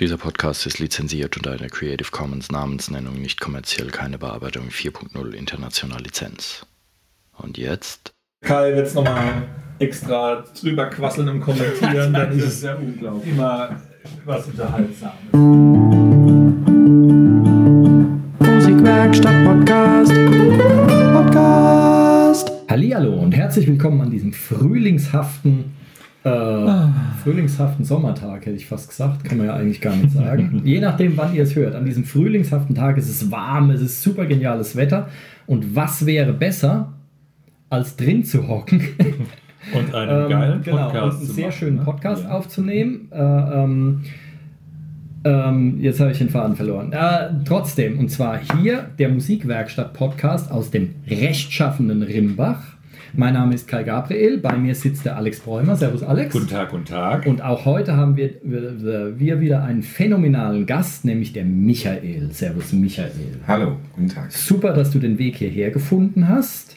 Dieser Podcast ist lizenziert unter einer Creative Commons Namensnennung nicht kommerziell, keine Bearbeitung 4.0 international Lizenz. Und jetzt? Kai wird es nochmal extra drüber quasseln und kommentieren, dann ist es ja unglaublich. immer was Unterhaltsames. Musikwerkstatt Podcast. Podcast. Hallihallo und herzlich willkommen an diesem frühlingshaften äh, frühlingshaften Sommertag, hätte ich fast gesagt. Kann man ja eigentlich gar nicht sagen. Je nachdem, wann ihr es hört. An diesem frühlingshaften Tag ist es warm, es ist super geniales Wetter. Und was wäre besser, als drin zu hocken? Und einen geilen ähm, genau, Podcast und einen sehr machen, schönen ne? Podcast Ja. aufzunehmen. Äh, ähm, ähm, jetzt habe ich den Faden verloren. Äh, trotzdem, und zwar hier der Musikwerkstatt-Podcast aus dem rechtschaffenden Rimbach. Mein Name ist Kai Gabriel, bei mir sitzt der Alex Bräumer. Servus Alex. Guten Tag, guten Tag. Und auch heute haben wir, wir, wir wieder einen phänomenalen Gast, nämlich der Michael. Servus Michael. Hallo, guten Tag. Super, dass du den Weg hierher gefunden hast.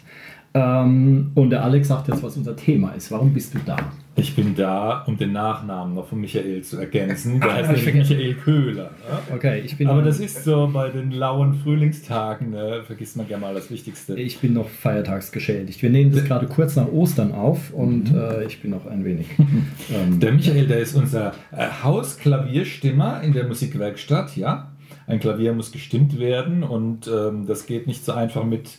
Ähm, und der Alex sagt jetzt, was unser Thema ist. Warum bist du da? Ich bin da, um den Nachnamen noch von Michael zu ergänzen. Der Ah, heißt nämlich Michael Köhler. Ne? Okay, ich bin, Aber das ist so bei den lauen Frühlingstagen, ne, vergisst man gerne mal das Wichtigste. ich bin noch feiertagsgeschädigt. Wir nehmen das gerade kurz nach Ostern auf und äh, ich bin noch ein wenig. ähm, Der Michael, der ist unser äh, Hausklavierstimmer in der Musikwerkstatt, ja. Ein Klavier muss gestimmt werden und ähm, das geht nicht so einfach mit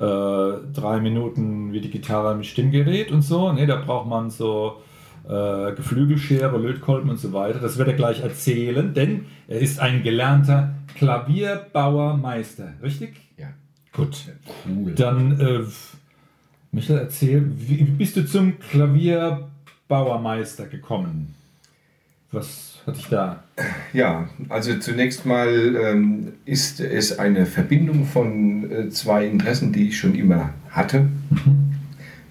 äh, drei Minuten wie die Gitarre mit Stimmgerät und so. Ne, da braucht man so äh, Geflügelschere, Lötkolben und so weiter. Das wird er gleich erzählen, denn er ist ein gelernter Klavierbauermeister, richtig? Ja. Gut. cool. Dann, äh, Michael, erzähl, wie bist du zum Klavierbauermeister gekommen? Was hat dich da? Ja, also zunächst mal ähm, ist es eine Verbindung von äh, zwei Interessen, die ich schon immer hatte,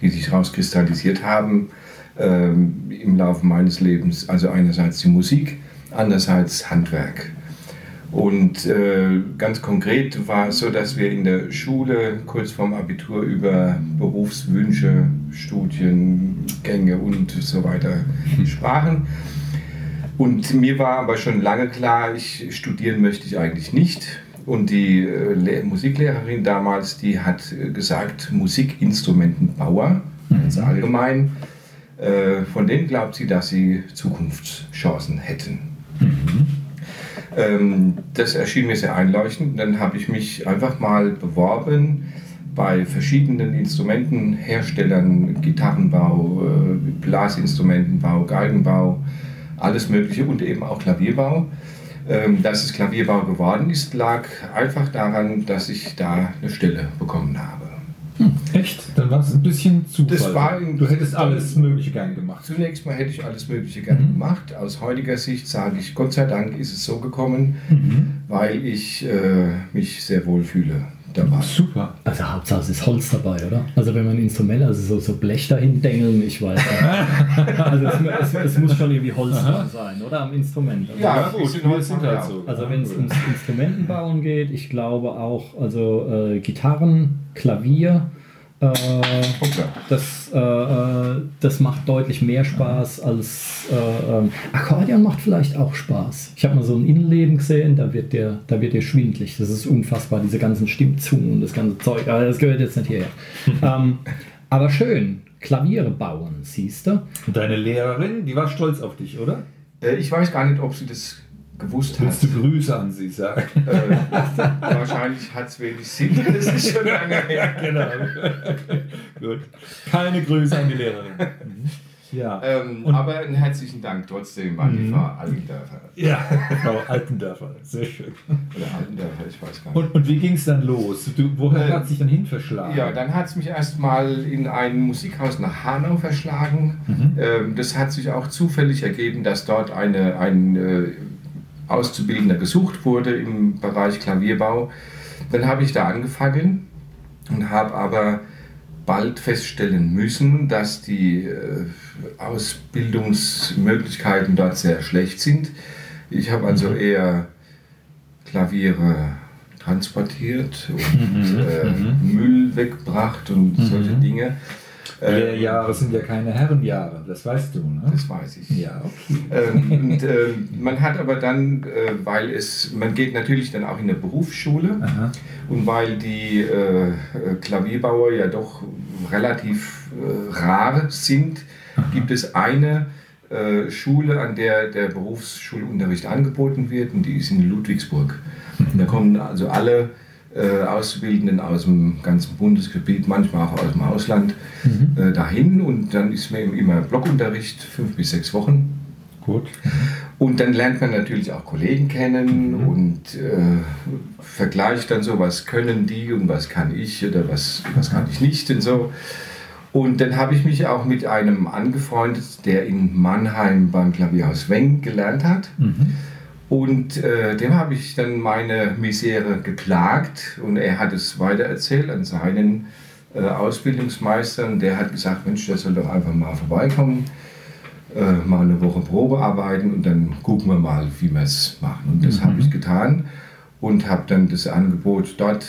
die sich herauskristallisiert haben ähm, im Laufe meines Lebens. Also einerseits die Musik, andererseits Handwerk. Und äh, ganz konkret war es so, dass wir in der Schule kurz vorm Abitur über Berufswünsche, Studiengänge und so weiter sprachen. Und mir war aber schon lange klar, ich studieren möchte ich eigentlich nicht. Und die äh, Le- Musiklehrerin damals, die hat äh, gesagt, Musikinstrumentenbauer, also allgemein, äh, von denen glaubt sie, dass sie Zukunftschancen hätten. Ähm, das erschien mir sehr einleuchtend. Dann habe ich mich einfach mal beworben bei verschiedenen Instrumentenherstellern, Gitarrenbau, Blasinstrumentenbau, Geigenbau, alles Mögliche und eben auch Klavierbau. Ähm, dass es Klavierbau geworden ist, lag einfach daran, dass ich da eine Stelle bekommen habe. Echt? Dann war es ein bisschen Zufall. Das war du hättest alles Mögliche gern gemacht. Zunächst mal hätte ich alles Mögliche gerne gemacht. Aus heutiger Sicht sage ich, Gott sei Dank ist es so gekommen, weil ich äh, mich sehr wohl fühle dabei. Super. Also Hauptsache es ist Holz dabei, oder? Also wenn man ein Instrument, also so, so Blech dahin dengeln, ich weiß nicht. Also es, es, es muss schon irgendwie Holz dran sein, oder? Am Instrument. Also, Ja, gut, sind wir Holz sind halt so. Also wenn es ums Instrumentenbauen geht, ich glaube auch, also äh, Gitarren, Klavier, äh, Hoppla. das, äh, äh, das macht deutlich mehr Spaß als äh, ähm, Akkordeon macht vielleicht auch Spaß. Ich habe mal so ein Innenleben gesehen, da wird dir, da wird dir schwindlig. Das ist unfassbar, diese ganzen Stimmzungen und das ganze Zeug. Aber das gehört jetzt nicht hierher. ähm, aber schön, Klaviere bauen, siehst du? Und deine Lehrerin, die war stolz auf dich, oder? Äh, ich weiß gar nicht, ob sie das gewusst hat. Willst du Grüße an sie sagen? Äh, wahrscheinlich hat es wenig Sinn. Das ist schon lange her. genau. Gut. Keine Grüße an die Lehrerin. Mhm. Ja. Ähm, aber einen herzlichen Dank trotzdem an die Frau Allendörfer. ja, Frau Altendörfer. Sehr schön. Oder Allendörfer, ich weiß gar nicht. Und, und wie ging es dann los? Du, woher Äh, hat sich dann hin verschlagen? Ja, dann hat es mich erstmal in ein Musikhaus nach Hanau verschlagen. Ähm, das hat sich auch zufällig ergeben, dass dort eine, ein äh, Auszubildender gesucht wurde im Bereich Klavierbau. Dann habe ich da angefangen und habe aber bald feststellen müssen, dass die äh, Ausbildungsmöglichkeiten dort sehr schlecht sind. Ich habe also eher Klaviere transportiert und äh, Müll weggebracht und solche Dinge. Lehrjahre sind ja keine Herrenjahre, das weißt du, ne? Das weiß ich. Ja, okay. Ähm, und, äh, man hat aber dann, äh, weil es, man geht natürlich dann auch in eine Berufsschule Aha. und weil die äh, Klavierbauer ja doch relativ äh, rar sind, gibt es eine äh, Schule, an der der Berufsschulunterricht angeboten wird und die ist in Ludwigsburg. Da kommen also alle äh, Auszubildenden aus dem ganzen Bundesgebiet, manchmal auch aus dem Ausland, äh, dahin und dann ist mir immer Blockunterricht, fünf bis sechs Wochen. Gut. Und dann lernt man natürlich auch Kollegen kennen und äh, vergleicht dann so, was können die und was kann ich oder was, was kann ich nicht und so. Und dann habe ich mich auch mit einem angefreundet, der in Mannheim beim Klavierhaus Weng gelernt hat. Und äh, dem habe ich dann meine Misere geklagt und er hat es weitererzählt an seinen äh, Ausbildungsmeister und der hat gesagt, Mensch, der soll doch einfach mal vorbeikommen äh, mal eine Woche Probe arbeiten und dann gucken wir mal, wie wir es machen. Und das habe ich getan und habe dann das Angebot, dort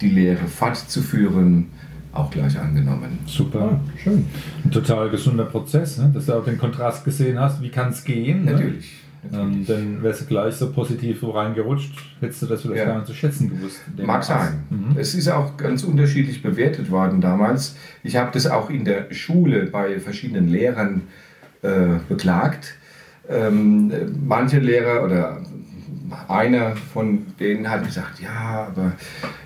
die Lehre fortzuführen, auch gleich angenommen. Super. Schön. Ein total gesunder Prozess, ne? dass du auch den Kontrast gesehen hast, wie kann es gehen. Ne? Ähm, dann wärst du gleich so positiv so reingerutscht, hättest du das vielleicht Ja. gar nicht zu schätzen gewusst. Mag sein. Mhm. Es ist auch ganz unterschiedlich bewertet worden damals. Ich habe das auch in der Schule bei verschiedenen Lehrern äh, beklagt. Ähm, manche Lehrer oder einer von denen hat gesagt, ja, aber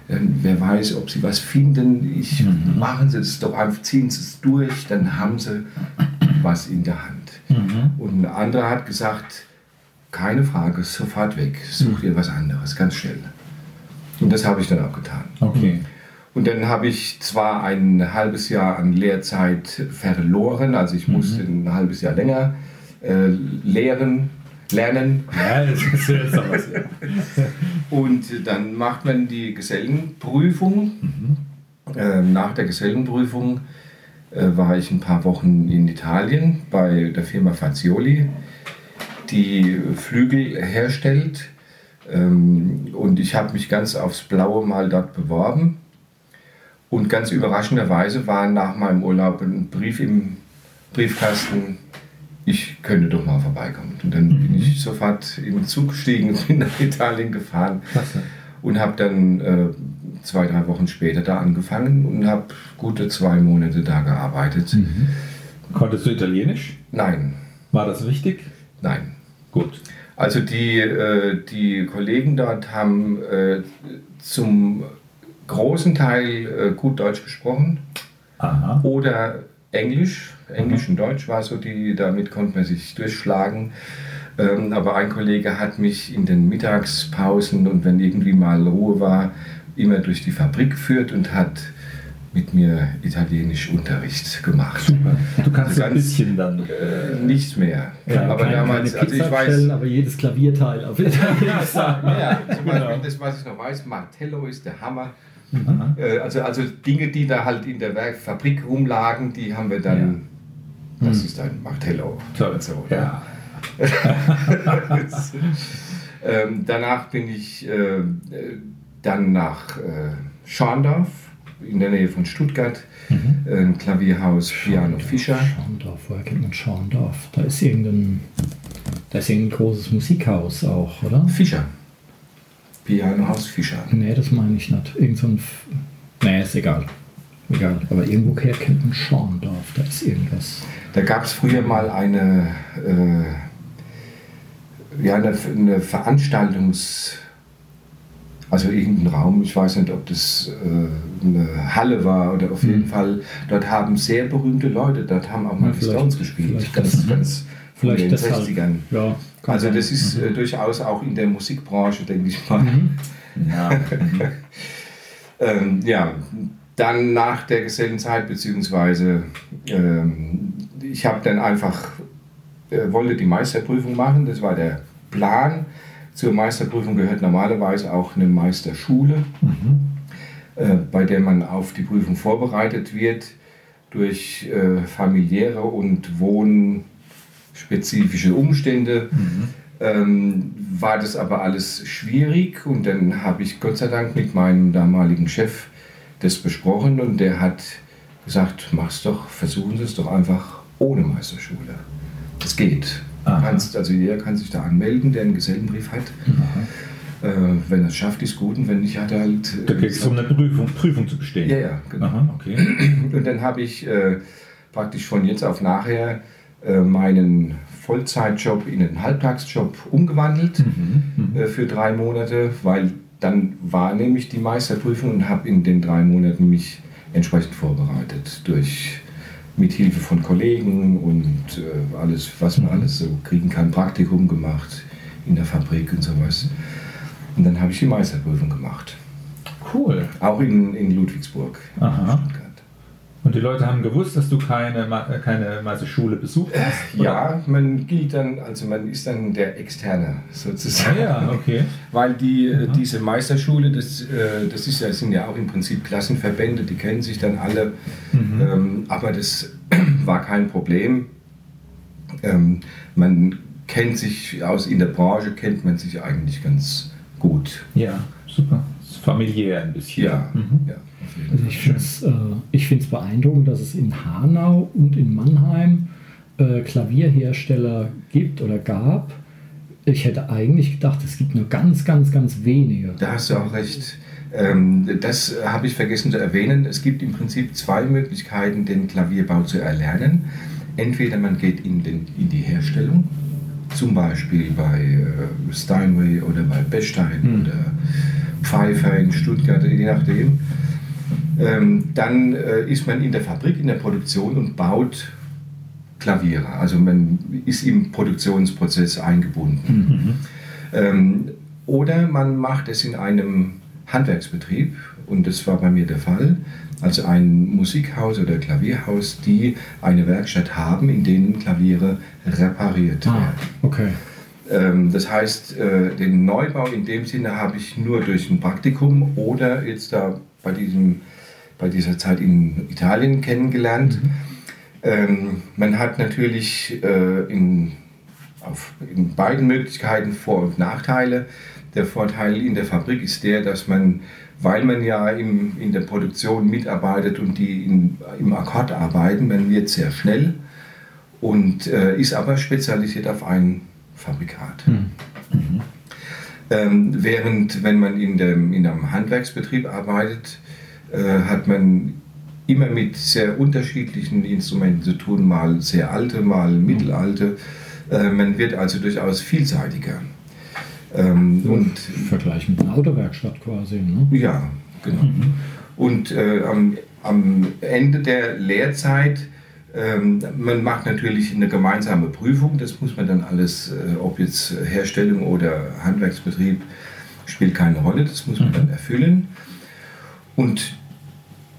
äh, wer weiß, ob sie was finden. Ich machen sie es doch einfach, ziehen sie es durch, dann haben sie was in der Hand. Und ein anderer hat gesagt, keine Frage, sofort weg, such dir was anderes, ganz schnell. Und das habe ich dann auch getan. Okay. Und dann habe ich zwar ein halbes Jahr an Lehrzeit verloren, also ich musste ein halbes Jahr länger äh, lehren, lernen. Ja, das ist jetzt was. Ja. Und dann macht man die Gesellenprüfung. Ähm, nach der Gesellenprüfung äh, war ich ein paar Wochen in Italien bei der Firma Fazioli, die Flügel herstellt. Ähm, und ich habe mich ganz aufs Blaue mal dort beworben. Und ganz überraschenderweise war nach meinem Urlaub ein Brief im Briefkasten, ich könnte doch mal vorbeikommen. Und dann bin ich sofort in den Zug gestiegen und bin nach Italien gefahren Klasse. und habe dann äh, zwei, drei Wochen später da angefangen und habe gute zwei Monate da gearbeitet. Konntest du Italienisch? Nein, War das wichtig? nein. Gut. Also die, äh, die Kollegen dort haben äh, zum großen Teil äh, gut Deutsch gesprochen Aha. oder Englisch. Englisch und Deutsch war so die, damit konnte man sich durchschlagen. Ähm, aber ein Kollege hat mich in den Mittagspausen und wenn irgendwie mal Ruhe war, immer durch die Fabrik geführt und hat mit mir Italienisch Unterricht gemacht. Du kannst Also ein ganz- bisschen dann. Äh, nicht mehr. Ja, aber keine, damals, keine also ich weiß, aber jedes Klavierteil auf Italienisch sagen. ja, zum Beispiel Genau. das, was ich noch weiß, Martello ist der Hammer. Aha. Äh, also, also Dinge, die da halt in der Werk Fabrik rumlagen, die haben wir dann, das ist ein Martello. Toll. Und so? Ja. ähm, danach bin ich äh, äh, dann nach äh, Schorndorf in der Nähe von Stuttgart, äh, ein Klavierhaus Piano Fischer. Schorndorf, woher kennt man Schorndorf? Da ist irgendein, da ist irgendein großes Musikhaus auch, oder? Fischer. Pianohaus Fischer. Nee, das meine ich nicht. Irgend so ein. F nee, ist egal. Egal. Aber irgendwoher kennt man Schorndorf. Da ist irgendwas. Da gab es früher mal eine, äh, ja, eine, eine Veranstaltungs-, also irgendein Raum, ich weiß nicht, ob das äh, eine Halle war oder auf jeden Fall, dort haben sehr berühmte Leute, dort haben auch mal Ja, Stones gespielt, vielleicht ganz, das- ganz Vielleicht in den deshalb. 60ern. Ja, Also das ist äh, durchaus auch in der Musikbranche, denke ich mal. Ja. Ähm, ja, dann nach der Gesellenzeit, beziehungsweise ähm, ich habe dann einfach, äh, wollte die Meisterprüfung machen, das war der Plan. Zur Meisterprüfung gehört normalerweise auch eine Meisterschule, äh, bei der man auf die Prüfung vorbereitet wird durch äh, familiäre und wohnspezifische Umstände. Ähm, war das aber alles schwierig und dann habe ich Gott sei Dank mit meinem damaligen Chef das besprochen und der hat gesagt, mach's doch, versuchen Sie es doch einfach ohne Meisterschule. Das geht. Kannst, also jeder kann sich da anmelden, der einen Gesellenbrief hat. Äh, wenn er es schafft, ist gut und wenn nicht, hat er halt. Da geht es um eine Prüfung, Prüfung zu bestehen. Ja, ja, genau. Aha, okay. Und dann habe ich äh, praktisch von jetzt auf nachher äh, meinen Vollzeitjob in einen Halbtagsjob umgewandelt äh, für drei Monate, weil dann war nämlich die Meisterprüfung und habe in den drei Monaten mich entsprechend vorbereitet durch Mithilfe von Kollegen und äh, alles, was man alles so kriegen kann, Praktikum gemacht in der Fabrik und sowas. Und dann habe ich die Meisterprüfung gemacht, Cool. auch in, in Ludwigsburg. Aha. Und die Leute haben gewusst, dass du keine, äh, keine Meisterschule besucht hast? oder? Ja, man gilt dann, also man ist dann der Externe Ah, sozusagen. ja, okay. Weil die, äh, diese Meisterschule, das, äh, das ist ja, sind ja auch im Prinzip Klassenverbände, die kennen sich dann alle. Ähm, aber das war kein Problem. Ähm, man kennt sich aus in der Branche, kennt man sich eigentlich ganz gut. Ja, super. Ist familiär ein bisschen. Ja, Mhm. ja Also ich finde es äh, ich find's beeindruckend, dass es in Hanau und in Mannheim äh, Klavierhersteller gibt oder gab. Ich hätte eigentlich gedacht, es gibt nur ganz, ganz, ganz wenige. Da hast du auch recht. Ähm, das habe ich vergessen zu erwähnen. Es gibt im Prinzip zwei Möglichkeiten, den Klavierbau zu erlernen. Entweder man geht in, den, in die Herstellung, zum Beispiel bei äh, Steinway oder bei Bechstein Hm. oder Pfeiffer in Stuttgart, je nachdem. Ähm, dann äh, ist man in der Fabrik, in der Produktion und baut Klaviere. Also man ist im Produktionsprozess eingebunden. Ähm, oder man macht es in einem Handwerksbetrieb, und das war bei mir der Fall, also ein Musikhaus oder Klavierhaus, die eine Werkstatt haben, in denen Klaviere repariert Ah, werden. okay. Ähm, das heißt, äh, den Neubau in dem Sinne habe ich nur durch ein Praktikum oder jetzt da bei, diesem, bei dieser Zeit in Italien kennengelernt. Ähm, man hat natürlich äh, in, auf, in beiden Möglichkeiten Vor- und Nachteile. Der Vorteil in der Fabrik ist der, dass man, weil man ja im, in der Produktion mitarbeitet und die in, im Akkord arbeiten, man wird sehr schnell und äh, ist aber spezialisiert auf ein Fabrikat. Ähm, während wenn man in, dem, in einem Handwerksbetrieb arbeitet, äh, hat man immer mit sehr unterschiedlichen Instrumenten zu tun, mal sehr alte, mal mittelalte. Äh, man wird also durchaus vielseitiger. Ähm, und Im Vergleich mit einer Autowerkstatt quasi. Ne? ja, genau. Und äh, am, am Ende der Lehrzeit, ähm, man macht natürlich eine gemeinsame Prüfung, das muss man dann alles, äh, ob jetzt Herstellung oder Handwerksbetrieb, spielt keine Rolle, das muss man dann erfüllen. Und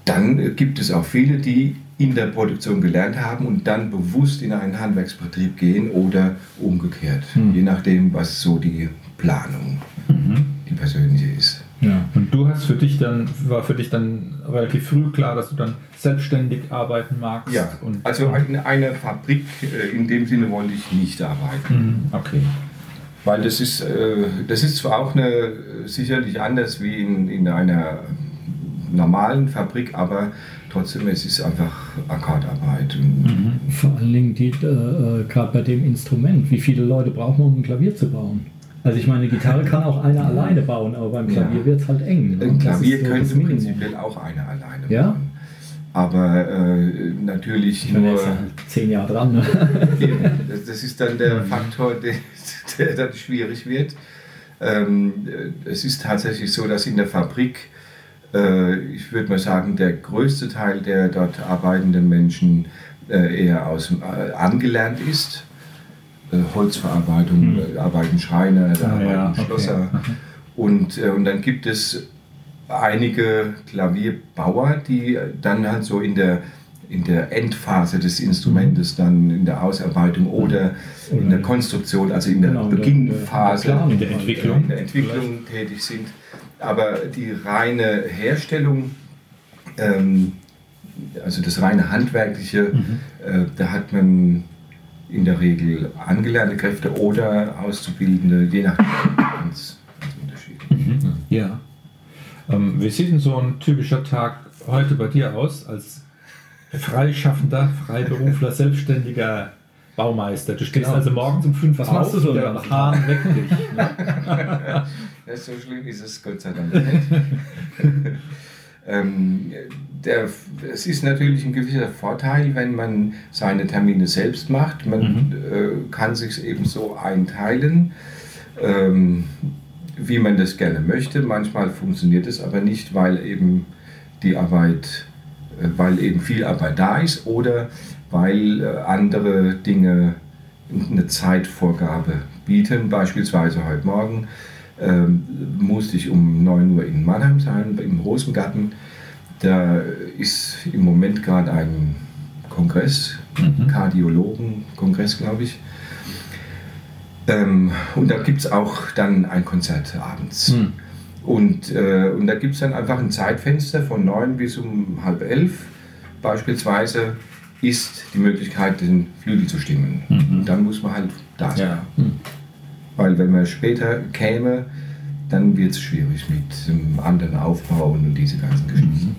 dann äh, gibt es auch viele, die in der Produktion gelernt haben und dann bewusst in einen Handwerksbetrieb gehen oder umgekehrt, je nachdem, was so die Planung, die persönliche ist. Ja. Und du hast für dich dann, war für dich dann relativ früh klar, dass du dann selbstständig arbeiten magst? Ja, also in einer Fabrik äh, in dem Sinne wollte ich nicht arbeiten. Mhm, okay. Weil das ist, äh, das ist zwar auch eine, sicherlich anders wie in, in einer normalen Fabrik, aber trotzdem es ist einfach Akkordarbeit. Und Vor allen Dingen die, äh, äh, gerade bei dem Instrument. Wie viele Leute braucht man, um ein Klavier zu bauen? Also ich meine, eine Gitarre kann auch einer alleine bauen, aber beim Klavier Ja. wird es halt eng. ne? Ein Klavier so könnte prinzipiell auch einer alleine Ja? machen. Aber äh, natürlich Ich meine, nur. ja halt zehn Jahre dran. Ne? Das, das ist dann der Faktor, der, der dann schwierig wird. Ähm, es ist tatsächlich so, dass in der Fabrik, ich würde mal sagen, der größte Teil der dort arbeitenden Menschen äh, eher aus, äh, angelernt ist. Äh, Holzverarbeitung, äh, arbeiten Schreiner, da Ah, ja, arbeiten okay. Schlosser. Und, äh, und dann gibt es einige Klavierbauer, die dann halt so in der, in der Endphase des Instrumentes, dann in der Ausarbeitung oder in der Konstruktion, also in der Genau, in der- Beginnphase, in der Planung. In der Entwicklung. in der Entwicklung tätig sind. Aber die reine Herstellung, ähm, also das reine Handwerkliche, äh, da hat man in der Regel angelernte Kräfte oder Auszubildende, je nachdem, ganz, ganz unterschiedlich. Ja. Ähm, wie sieht denn so ein typischer Tag heute bei dir aus als freischaffender, Freiberufler, selbstständiger Baumeister. Du stehst Genau. also morgens um 5 Was auf, machst du so der Hahn weckt dich. Ne? Ja, so schlimm ist es Gott sei Dank nicht. ähm, der, es ist natürlich ein gewisser Vorteil, wenn man seine Termine selbst macht. Man Mhm. äh, kann sich eben so einteilen, ähm, wie man das gerne möchte. Manchmal funktioniert es aber nicht, weil eben die Arbeit, äh, weil eben viel Arbeit da ist oder weil äh, andere Dinge eine Zeitvorgabe bieten. Beispielsweise heute Morgen ähm, musste ich um 9 Uhr in Mannheim sein, im Rosengarten. Da ist im Moment gerade ein Kongress, Kardiologen-Kongress, glaube ich. Ähm, und da gibt es auch dann ein Konzert abends. Hm. Und, äh, und da gibt es dann einfach ein Zeitfenster von 9 bis um halb elf beispielsweise ist die Möglichkeit, den Flügel zu stimmen. Mhm. Und dann muss man halt da sein. Ja. Weil wenn man später käme, dann wird es schwierig mit dem anderen Aufbauen und diese ganzen Geschichten.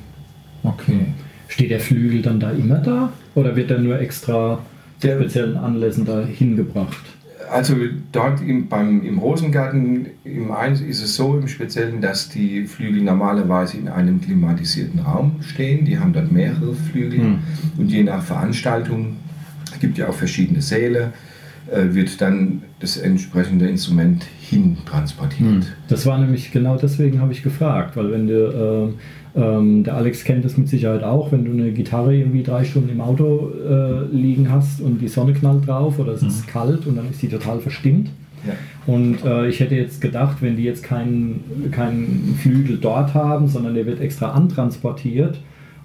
Okay. Steht der Flügel dann da immer da? Oder wird er nur extra zu speziellen Anlässen da hingebracht? Also dort im, beim, im Rosengarten im Eins ist es so im Speziellen, dass die Flügel normalerweise in einem klimatisierten Raum stehen. Die haben dort mehrere Flügel Hm. und je nach Veranstaltung, es gibt ja auch verschiedene Säle, äh, wird dann das entsprechende Instrument hin transportiert. Das war nämlich genau deswegen habe ich gefragt, weil wenn du, ähm, der Alex kennt das mit Sicherheit auch, wenn du eine Gitarre irgendwie drei Stunden im Auto äh, liegen hast und die Sonne knallt drauf oder es ist kalt und dann ist die total verstimmt. Ja. Und äh, ich hätte jetzt gedacht, wenn die jetzt keinen keinen Flügel dort haben, sondern der wird extra antransportiert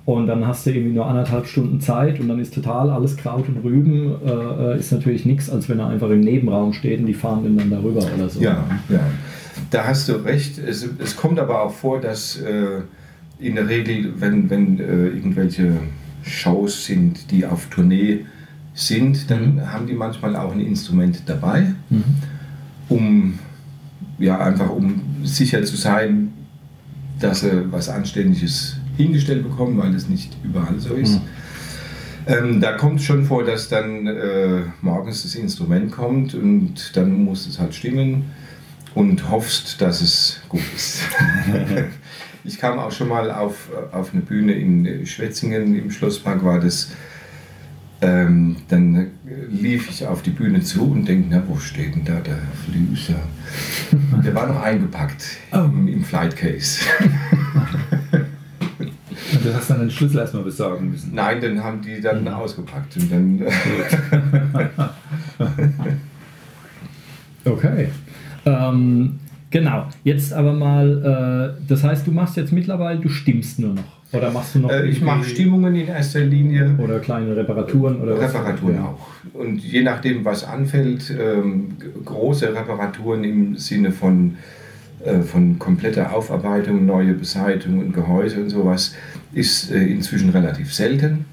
und dann hast du irgendwie nur anderthalb Stunden Zeit und dann ist total alles Kraut und Rüben, äh, äh, ist natürlich nichts, als wenn er einfach im Nebenraum steht und die fahren den dann darüber oder so. Ja, ja. Da hast du recht. Es, es kommt aber auch vor, dass äh, in der Regel, wenn, wenn äh, irgendwelche Shows sind, die auf Tournee sind, dann haben die manchmal auch ein Instrument dabei, Mhm. um ja einfach um sicher zu sein, dass sie was Anständiges hingestellt bekommen, weil das nicht überall so ist. Ähm, da kommt schon vor, dass dann äh, morgens das Instrument kommt und dann muss es halt stimmen und hoffst, dass es gut ist. ich kam auch schon mal auf, auf eine Bühne in Schwetzingen im Schlosspark, war das. Ähm, dann lief ich auf die Bühne zu und denke, na, wo steht denn da der Flüser? Der war noch eingepackt im, im Flight Case. Und du hast dann den Schlüssel erstmal besorgen müssen. Nein, dann haben die dann ausgepackt und dann. Okay. Ähm, genau. Jetzt aber mal, äh, das heißt, du machst jetzt mittlerweile, du stimmst nur noch. Oder machst du noch Äh, ich mache Stimmungen in erster Linie. Oder kleine Reparaturen oder was? Reparaturen Ja. auch. Und je nachdem, was anfällt, ähm, große Reparaturen im Sinne von, äh, von kompletter Aufarbeitung, neue Beseitigung und Gehäuse und sowas, ist äh, inzwischen relativ selten.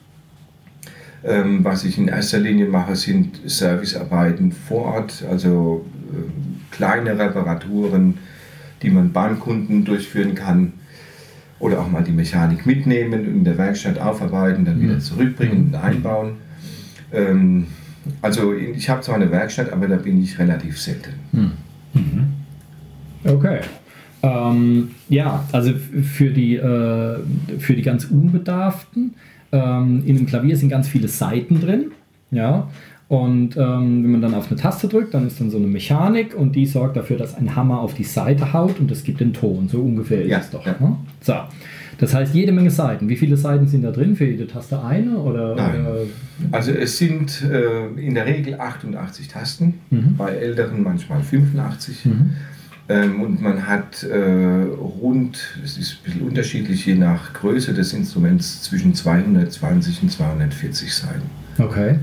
Ähm, was ich in erster Linie mache, sind Servicearbeiten vor Ort, also ähm, kleine Reparaturen, die man beim Kunden durchführen kann. Oder auch mal die Mechanik mitnehmen, in der Werkstatt aufarbeiten, dann wieder zurückbringen und einbauen. Ähm, also ich habe zwar eine Werkstatt, aber da bin ich relativ selten. Okay. Ähm, ja, also für die, äh, für die ganz Unbedarften, ähm, in dem Klavier sind ganz viele Saiten drin. Ja. Und ähm, wenn man dann auf eine Taste drückt, dann ist dann so eine Mechanik und die sorgt dafür, dass ein Hammer auf die Seite haut und das gibt den Ton. So ungefähr Ja, ist es doch. ja. Ne? So. Das heißt, jede Menge Seiten. Wie viele Seiten sind da drin? Für jede Taste eine? Oder, Nein. oder Also es sind äh, in der Regel 88 Tasten, Mhm. bei älteren manchmal 85. Mhm. Ähm, und man hat äh, rund, es ist ein bisschen unterschiedlich je nach Größe des Instruments, zwischen 220 und 240 Seiten. Okay.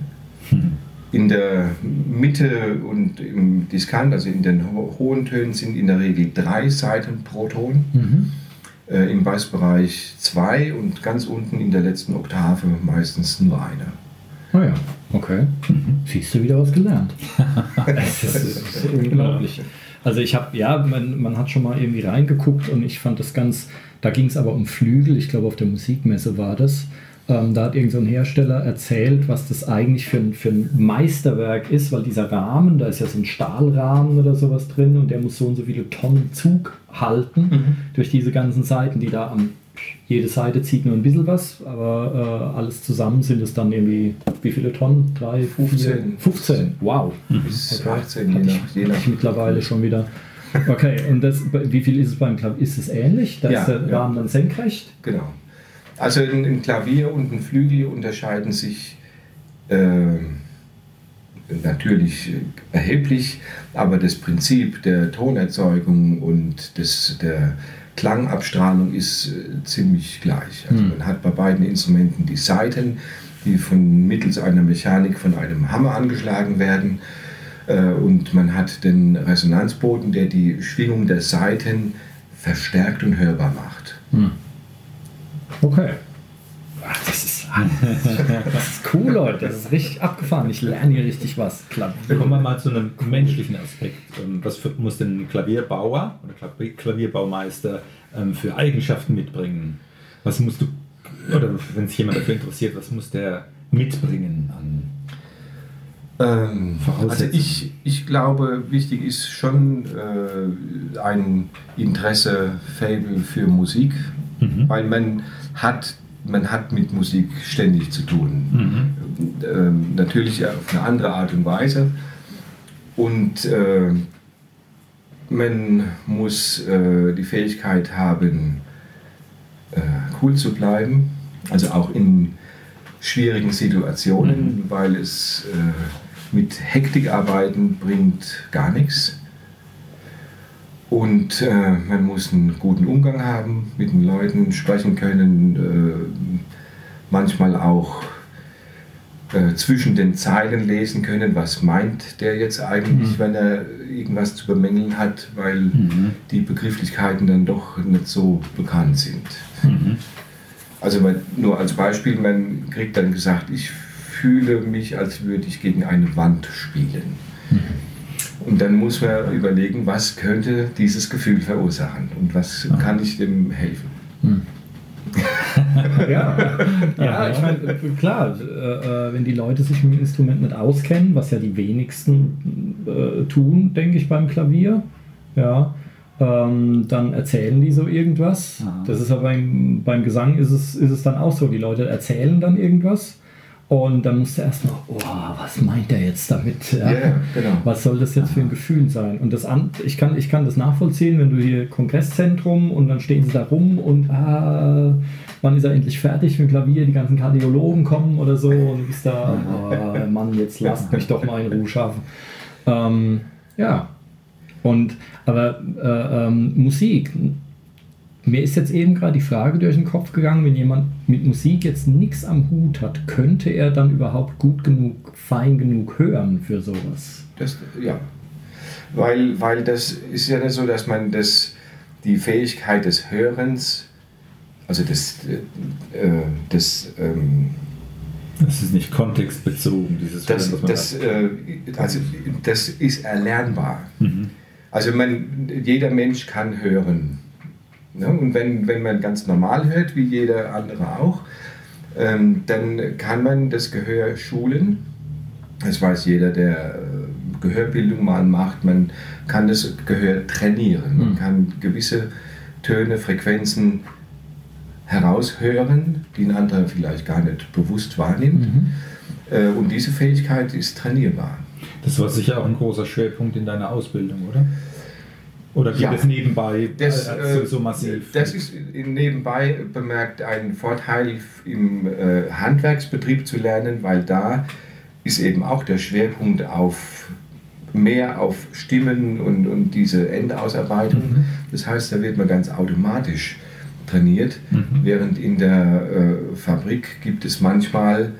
In der Mitte und im Diskant, also in den ho hohen Tönen, sind in der Regel drei Seiten pro Ton. Mhm. Äh, Im Bassbereich zwei und ganz unten in der letzten Oktave meistens nur eine. Ah ja, okay. Siehst du wieder was gelernt. das ist, das ist unglaublich. Also ich habe, ja, man, man hat schon mal irgendwie reingeguckt und ich fand das ganz, da ging es aber um Flügel, ich glaube auf der Musikmesse war das. Ähm, da hat irgend so ein Hersteller erzählt, was das eigentlich für ein, für ein Meisterwerk ist, weil dieser Rahmen, da ist ja so ein Stahlrahmen oder sowas drin und der muss so und so viele Tonnen Zug halten Mhm. durch diese ganzen Seiten, die da am jede Seite zieht nur ein bisschen was, aber äh, alles zusammen sind es dann irgendwie, wie viele Tonnen? Drei, 15. 15, wow. Bis Okay. 18, je Hatte ich, je mittlerweile schon wieder. Okay, und das, wie viel ist es beim Klavier? Ist es ähnlich? Da Ja, ist der ja. Rahmen dann senkrecht? Genau. Also ein, Klavier und ein Flügel unterscheiden sich ähm, natürlich erheblich, aber das Prinzip der Tonerzeugung und des, der Klangabstrahlung ist äh, ziemlich gleich. Also man hat bei beiden Instrumenten die Saiten, die von mittels einer Mechanik von einem Hammer angeschlagen werden. Äh, Und man hat den Resonanzboden, der die Schwingung der Saiten verstärkt und hörbar macht. Okay. Ach, das ist, das ist cool, Leute. Das ist richtig abgefahren. Ich lerne hier richtig was. Klavier. Kommen wir mal zu einem menschlichen Aspekt. Ähm, Was muss denn ein Klavierbauer oder Klavier- Klavierbaumeister ähm, für Eigenschaften mitbringen? Was musst du, oder wenn sich jemand dafür interessiert, was muss der mitbringen an Ähm, also ich, ich glaube, wichtig ist schon äh, ein Interesse, Fable für Musik, weil man hat, man hat mit Musik ständig zu tun. Ähm, natürlich auf eine andere Art und Weise. Und äh, man muss äh, die Fähigkeit haben, äh, cool zu bleiben, also auch in schwierigen Situationen, weil es äh, mit Hektik arbeiten bringt gar nichts. Und äh, man muss einen guten Umgang haben, mit den Leuten sprechen können, äh, manchmal auch äh, zwischen den Zeilen lesen können, was meint der jetzt eigentlich, wenn er irgendwas zu bemängeln hat, weil die Begrifflichkeiten dann doch nicht so bekannt sind. Also man, nur als Beispiel, man kriegt dann gesagt, ich fühle mich, als würde ich gegen eine Wand spielen. Und dann muss man überlegen, was könnte dieses Gefühl verursachen und was kann ich dem helfen. Ja, ja ich meine, klar, äh, äh, wenn die Leute sich mit dem Instrument nicht auskennen, was ja die wenigsten äh, tun, denke ich, beim Klavier, ja, ähm, dann erzählen die so irgendwas. Aha. Das ist aber beim, beim Gesang ist es, ist es dann auch so, die Leute erzählen dann irgendwas und dann musst du erstmal, oh, was meint der jetzt damit? Ja? Ja, genau. Was soll das jetzt für ein Gefühl sein? Und das an, ich, kann, ich kann das nachvollziehen, wenn du hier Kongresszentrum und dann stehen sie da rum und ah, wann ist er endlich fertig mit dem Klavier? Die ganzen Kardiologen kommen oder so und du bist da, oh, Mann, jetzt lasst mich doch mal in Ruhe schaffen. Ähm, ja. Und aber äh, ähm, Musik. Mir ist jetzt eben gerade die Frage durch den Kopf gegangen, wenn jemand mit Musik jetzt nichts am Hut hat, könnte er dann überhaupt gut genug, fein genug hören für sowas? Das, ja. Weil, weil das ist ja nicht so, dass man das, die Fähigkeit des Hörens, also des, äh, des ähm, Das ist nicht kontextbezogen, dieses Das, Hören, das, äh, also, das ist erlernbar. Mhm. Also man, jeder Mensch kann hören. Ne? Und wenn, wenn man ganz normal hört, wie jeder andere auch, ähm, dann kann man das Gehör schulen. Das weiß jeder, der äh, Gehörbildung mal macht. Man kann das Gehör trainieren. Man Mhm. kann gewisse Töne, Frequenzen heraushören, die ein anderer vielleicht gar nicht bewusst wahrnimmt. Äh, Und diese Fähigkeit ist trainierbar. Das war sicher auch ein großer Schwerpunkt in deiner Ausbildung, oder? Oder geht Ja. es nebenbei Das, äh, so, massiv? Das ist nebenbei bemerkt ein Vorteil im äh, Handwerksbetrieb zu lernen, weil da ist eben auch der Schwerpunkt auf mehr auf Stimmen und, und diese Endausarbeitung. Mhm. Das heißt, da wird man ganz automatisch trainiert, Mhm. während in der äh, Fabrik gibt es manchmal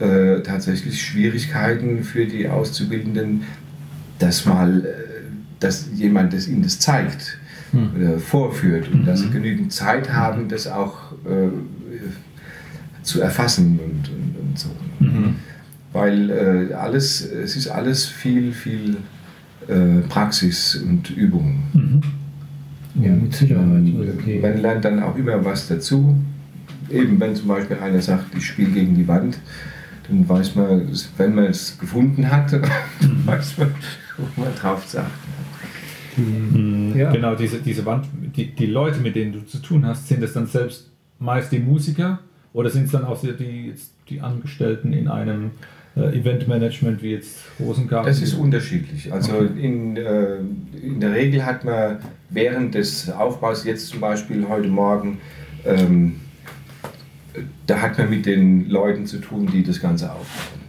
äh, tatsächlich Schwierigkeiten für die Auszubildenden, dass mal, dass jemand das ihnen das zeigt oder vorführt und dass sie genügend Zeit haben, das auch äh, zu erfassen und, und, und so. Mhm. Weil äh, alles, es ist alles viel, viel äh, Praxis und Übung. Mhm. Ja, mit Sicherheit. Man, Okay. man lernt dann auch immer was dazu. eben, wenn zum Beispiel einer sagt, ich spiele gegen die Wand, dann weiß man, wenn man es gefunden hat, weiß man, wo man drauf sagt. Mhm. Ja. Genau, diese, diese Wand, die, die Leute, mit denen du zu tun hast, sind es dann selbst meist die Musiker oder sind es dann auch die, die, Angestellten in einem äh, Eventmanagement wie jetzt Rosengarten? Das ist unterschiedlich. Also Okay. in, äh, in der Regel hat man während des Aufbaus, jetzt zum Beispiel heute Morgen, ähm, da hat man mit den Leuten zu tun, die das Ganze aufbauen.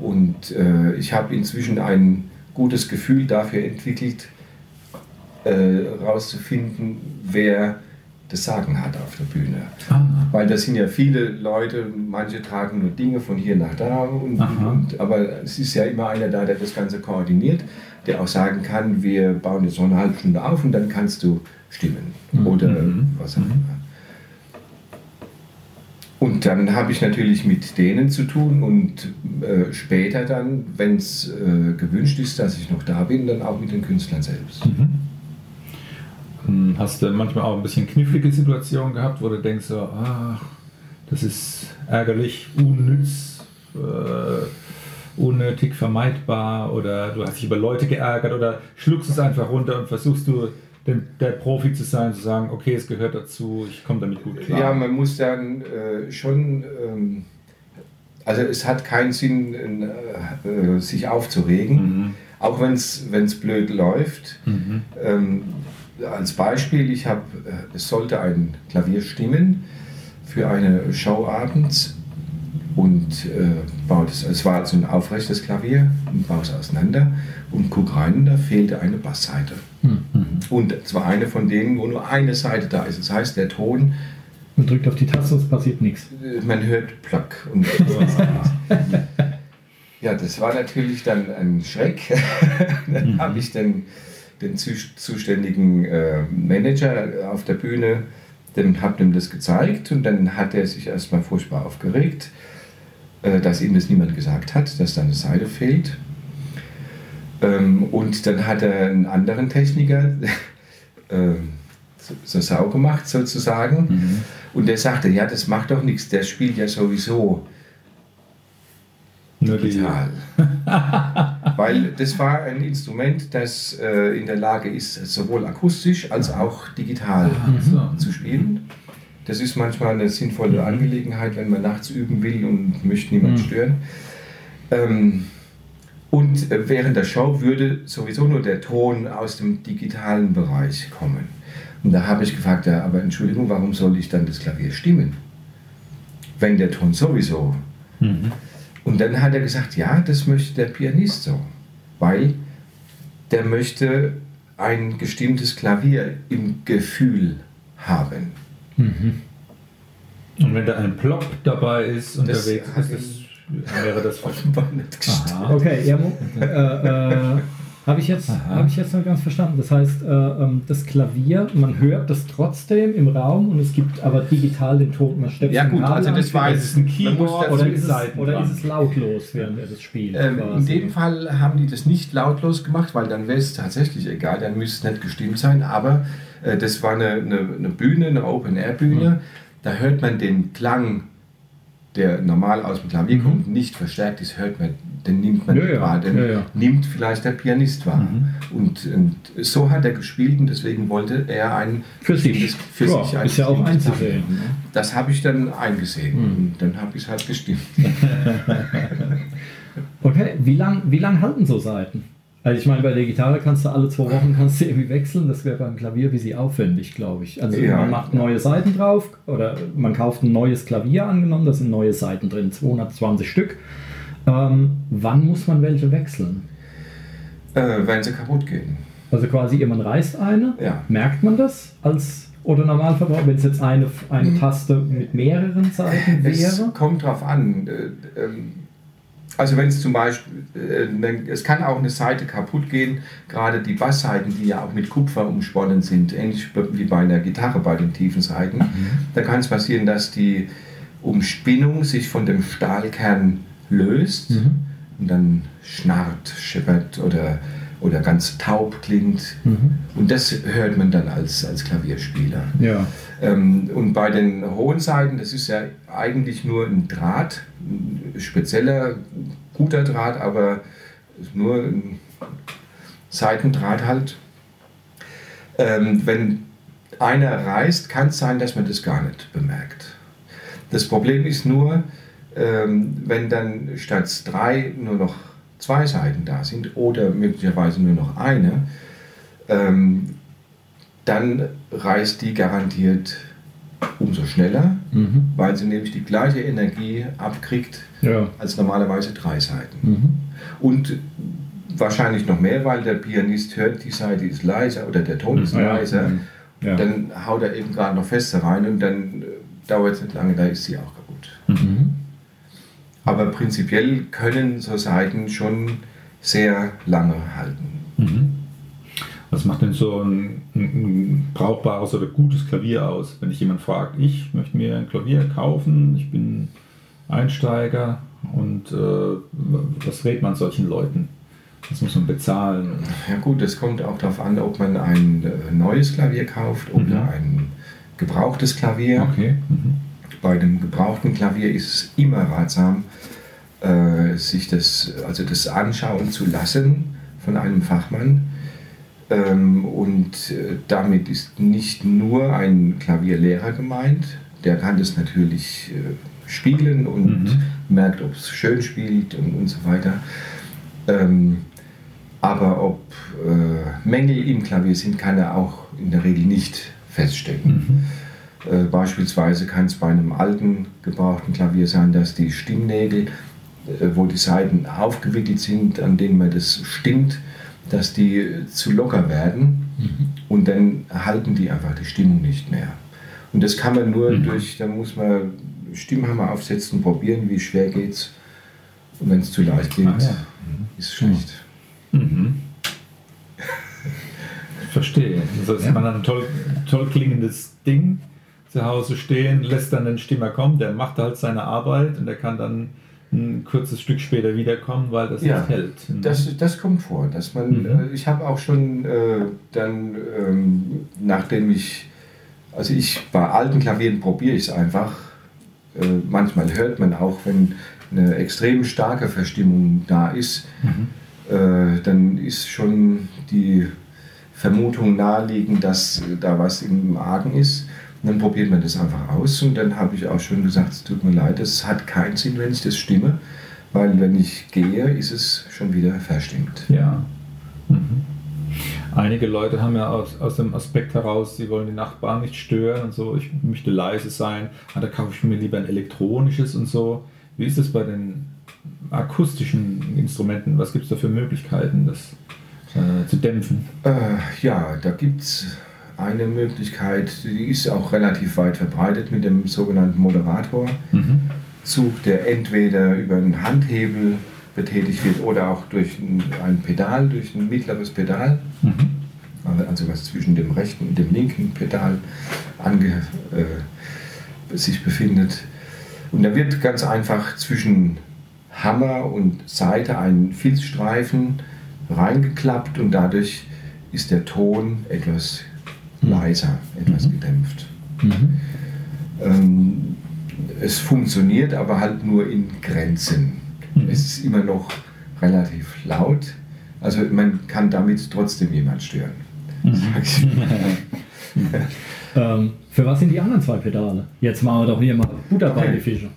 Und äh, ich habe inzwischen ein gutes Gefühl dafür entwickelt, herauszufinden, wer das Sagen hat auf der Bühne. Ah, Weil das sind ja viele Leute, manche tragen nur Dinge von hier nach da, und, Aha. und, aber es ist ja immer einer da, der das Ganze koordiniert, der auch sagen kann, wir bauen jetzt noch eine halbe Stunde auf und dann kannst du stimmen oder Mhm. was auch immer. Und dann habe ich natürlich mit denen zu tun und äh, später dann, wenn es äh, gewünscht ist, dass ich noch da bin, dann auch mit den Künstlern selbst. Hm, Hast du manchmal auch ein bisschen knifflige Situationen gehabt, wo du denkst, so, ach, das ist ärgerlich, unnütz, äh, unnötig vermeidbar oder du hast dich über Leute geärgert oder schluckst es einfach runter und versuchst du den, der Profi zu sein, zu sagen, okay, es gehört dazu, ich komme damit gut klar. Ja, man muss dann äh, schon, ähm, also es hat keinen Sinn, äh, äh, sich aufzuregen, Mhm. auch wenn es blöd läuft. Mhm. Ähm, als Beispiel, ich habe, äh, es sollte ein Klavier stimmen für eine Show abends und äh, baut es, es war also ein aufrechtes Klavier und baue es auseinander und guck rein da fehlte eine Bassseite. Mhm. Und zwar eine von denen, wo nur eine Seite da ist. Das heißt, der Ton Man drückt auf die Taste und es passiert nichts. man hört Plock. Und ja, das war natürlich dann ein Schreck. dann habe ich den, den zu, zuständigen äh, Manager auf der Bühne, dem habe ihm das gezeigt und dann hat er sich erstmal furchtbar aufgeregt, äh, dass ihm das niemand gesagt hat, dass da eine Seite fehlt. Ähm, und dann hat er einen anderen Techniker ähm, so, sau gemacht sozusagen. Mhm. Und der sagte, ja, das macht doch nichts, der spielt ja sowieso Nur die, digital. Weil das war ein Instrument, das äh, in der Lage ist, sowohl akustisch als auch digital so. zu spielen. Das ist manchmal eine sinnvolle Mhm. Angelegenheit, wenn man nachts üben will und möchte niemand Mhm. stören. Ähm, und äh, während der Show würde sowieso nur der Ton aus dem digitalen Bereich kommen. Und da habe ich gefragt, ja, aber Entschuldigung, warum soll ich dann das Klavier stimmen? Wenn der Ton sowieso. Mhm. Und dann hat er gesagt, ja, das möchte der Pianist so, weil der möchte ein gestimmtes Klavier im Gefühl haben. Mhm. Und wenn da ein Plop dabei ist Das unterwegs, ist das, wäre das Offenbar nicht gestimmt. Aha. Okay, ja, äh, äh, habe ich, jetzt- hab ich jetzt noch ganz verstanden. Das heißt, äh, ähm, das Klavier, man hört das trotzdem im Raum und es gibt aber digital den Ton. Man steckt Ja, gut, also das war jetzt ist ein Keyboard dazu- oder ist, es, oder ist es lautlos, während er das spielt? Ähm, in dem Fall haben die das nicht lautlos gemacht, weil dann wäre es tatsächlich egal, dann müsste es nicht gestimmt sein. Aber äh, das war eine, eine, eine Bühne, eine Open-Air-Bühne. Da hört man den Klang, der normal aus dem Klavier kommt, nicht verstärkt ist, hört man, den nimmt man Ja, nicht wahr, den Ja, nimmt vielleicht der Pianist wahr. Mhm. Und, und so hat er gespielt und deswegen wollte er ein Für sich. Für Ja, sich ein ist ja auch einzusehen. Klavier. Das habe ich dann eingesehen Mhm. und dann habe ich es halt gestimmt. Okay, wie lang, wie lang halten so Seiten? Also ich meine, bei der Gitarre kannst du alle zwei Wochen kannst du irgendwie wechseln. Das wäre beim Klavier wie sie aufwendig, glaube ich. Also Ja. man macht neue Seiten drauf oder man kauft ein neues Klavier angenommen, da sind neue Seiten drin, 220 Stück. Ähm, wann muss man welche wechseln? Äh, wenn sie kaputt gehen. Also quasi jemand reißt eine, Ja. merkt man das als oder Normalverbraucher, wenn es jetzt eine, eine Taste mit mehreren Seiten Es wäre? kommt drauf an. Äh, ähm, Also wenn es zum Beispiel, äh, es kann auch eine Seite kaputt gehen, gerade die Bassseiten, die ja auch mit Kupfer umsponnen sind, ähnlich wie bei einer Gitarre bei den tiefen Seiten. Da kann es passieren, dass die Umspinnung sich von dem Stahlkern löst Mhm. und dann schnarrt, scheppert oder oder ganz taub klingt. Mhm. Und das hört man dann als, als Klavierspieler. Ja. Ähm, und bei den hohen Seiten, das ist ja eigentlich nur ein Draht, spezieller, guter Draht, aber nur ein Seitendraht halt. Ähm, wenn einer reißt, kann es sein, dass man das gar nicht bemerkt. Das Problem ist nur, ähm, wenn dann statt drei nur noch zwei Seiten da sind oder möglicherweise nur noch eine, ähm, dann reißt die garantiert umso schneller, Mhm. weil sie nämlich die gleiche Energie abkriegt Ja. als normalerweise drei Seiten. Mhm. Und wahrscheinlich noch mehr, weil der Pianist hört, die Seite ist leiser oder der Ton ist Ja. leiser. Ja. Dann haut er eben gerade noch fester rein und dann äh, dauert es nicht lange, da ist sie auch kaputt. Mhm. Aber prinzipiell können so Seiten schon sehr lange halten. Was macht denn so ein, ein, ein brauchbares oder gutes Klavier aus? Wenn dich jemand fragt, ich möchte mir ein Klavier kaufen, ich bin Einsteiger und äh, was rät man solchen Leuten? Was muss man bezahlen? Ja gut, es kommt auch darauf an, ob man ein äh, neues Klavier kauft oder Mhm. ein gebrauchtes Klavier. Okay. Mhm. Bei dem gebrauchten Klavier ist es immer ratsam, äh, sich das, also das anschauen zu lassen von einem Fachmann. Ähm, und äh, damit ist nicht nur ein Klavierlehrer gemeint, der kann das natürlich äh, spielen und Mhm. merkt, ob es schön spielt und, und so weiter. Ähm, aber ob äh, Mängel im Klavier sind, kann er auch in der Regel nicht feststellen. Äh, beispielsweise kann es bei einem alten gebrauchten Klavier sein, dass die Stimmnägel, äh, wo die Saiten aufgewickelt sind, an denen man das stimmt, dass die zu locker werden und dann halten die einfach die Stimmung nicht mehr. Und das kann man nur durch, da muss man Stimmhammer aufsetzen, probieren, wie schwer geht's. Und wenn es zu leicht geht, Ah, ja. ist es schlecht. Mhm. Verstehe. Also ist Ja. man ein toll, toll klingendes Ding zu Hause stehen, lässt dann den Stimmer kommen, der macht halt seine Arbeit und der kann dann ein kurzes Stück später wiederkommen, weil das Ja, nicht hält. Das, das kommt vor, dass man, Mhm. äh, ich habe auch schon äh, dann, ähm, nachdem ich, also ich bei alten Klavieren probiere ich es einfach. Äh, manchmal hört man auch, wenn eine extrem starke Verstimmung da ist, äh, dann ist schon die Vermutung naheliegend, dass da was im Argen ist. Und dann probiert man das einfach aus und dann habe ich auch schon gesagt, es tut mir leid, es hat keinen Sinn, wenn ich das stimme, weil wenn ich gehe, ist es schon wieder verstimmt. Ja. Mhm. Einige Leute haben ja aus, aus dem Aspekt heraus, sie wollen die Nachbarn nicht stören und so, ich möchte leise sein, ah, da kaufe ich mir lieber ein elektronisches und so. Wie ist es bei den akustischen Instrumenten? Was gibt es da für Möglichkeiten, das äh, zu dämpfen? Äh, ja, da gibt es eine Möglichkeit, die ist auch relativ weit verbreitet mit dem sogenannten Moderator. Mhm. Der entweder über einen Handhebel betätigt wird oder auch durch ein, Pedal, durch ein mittleres Pedal, Mhm. also was zwischen dem rechten und dem linken Pedal ange, äh, sich befindet. Und da wird ganz einfach zwischen Hammer und Saite ein Filzstreifen reingeklappt und dadurch ist der Ton etwas leiser, etwas gedämpft. Mhm. Ähm, es funktioniert aber halt nur in Grenzen. Mhm. Es ist immer noch relativ laut. Also man kann damit trotzdem jemand stören. Ich. Ähm, für was sind die anderen zwei Pedale? Jetzt machen wir doch hier mal Butter bei Okay. die Fische.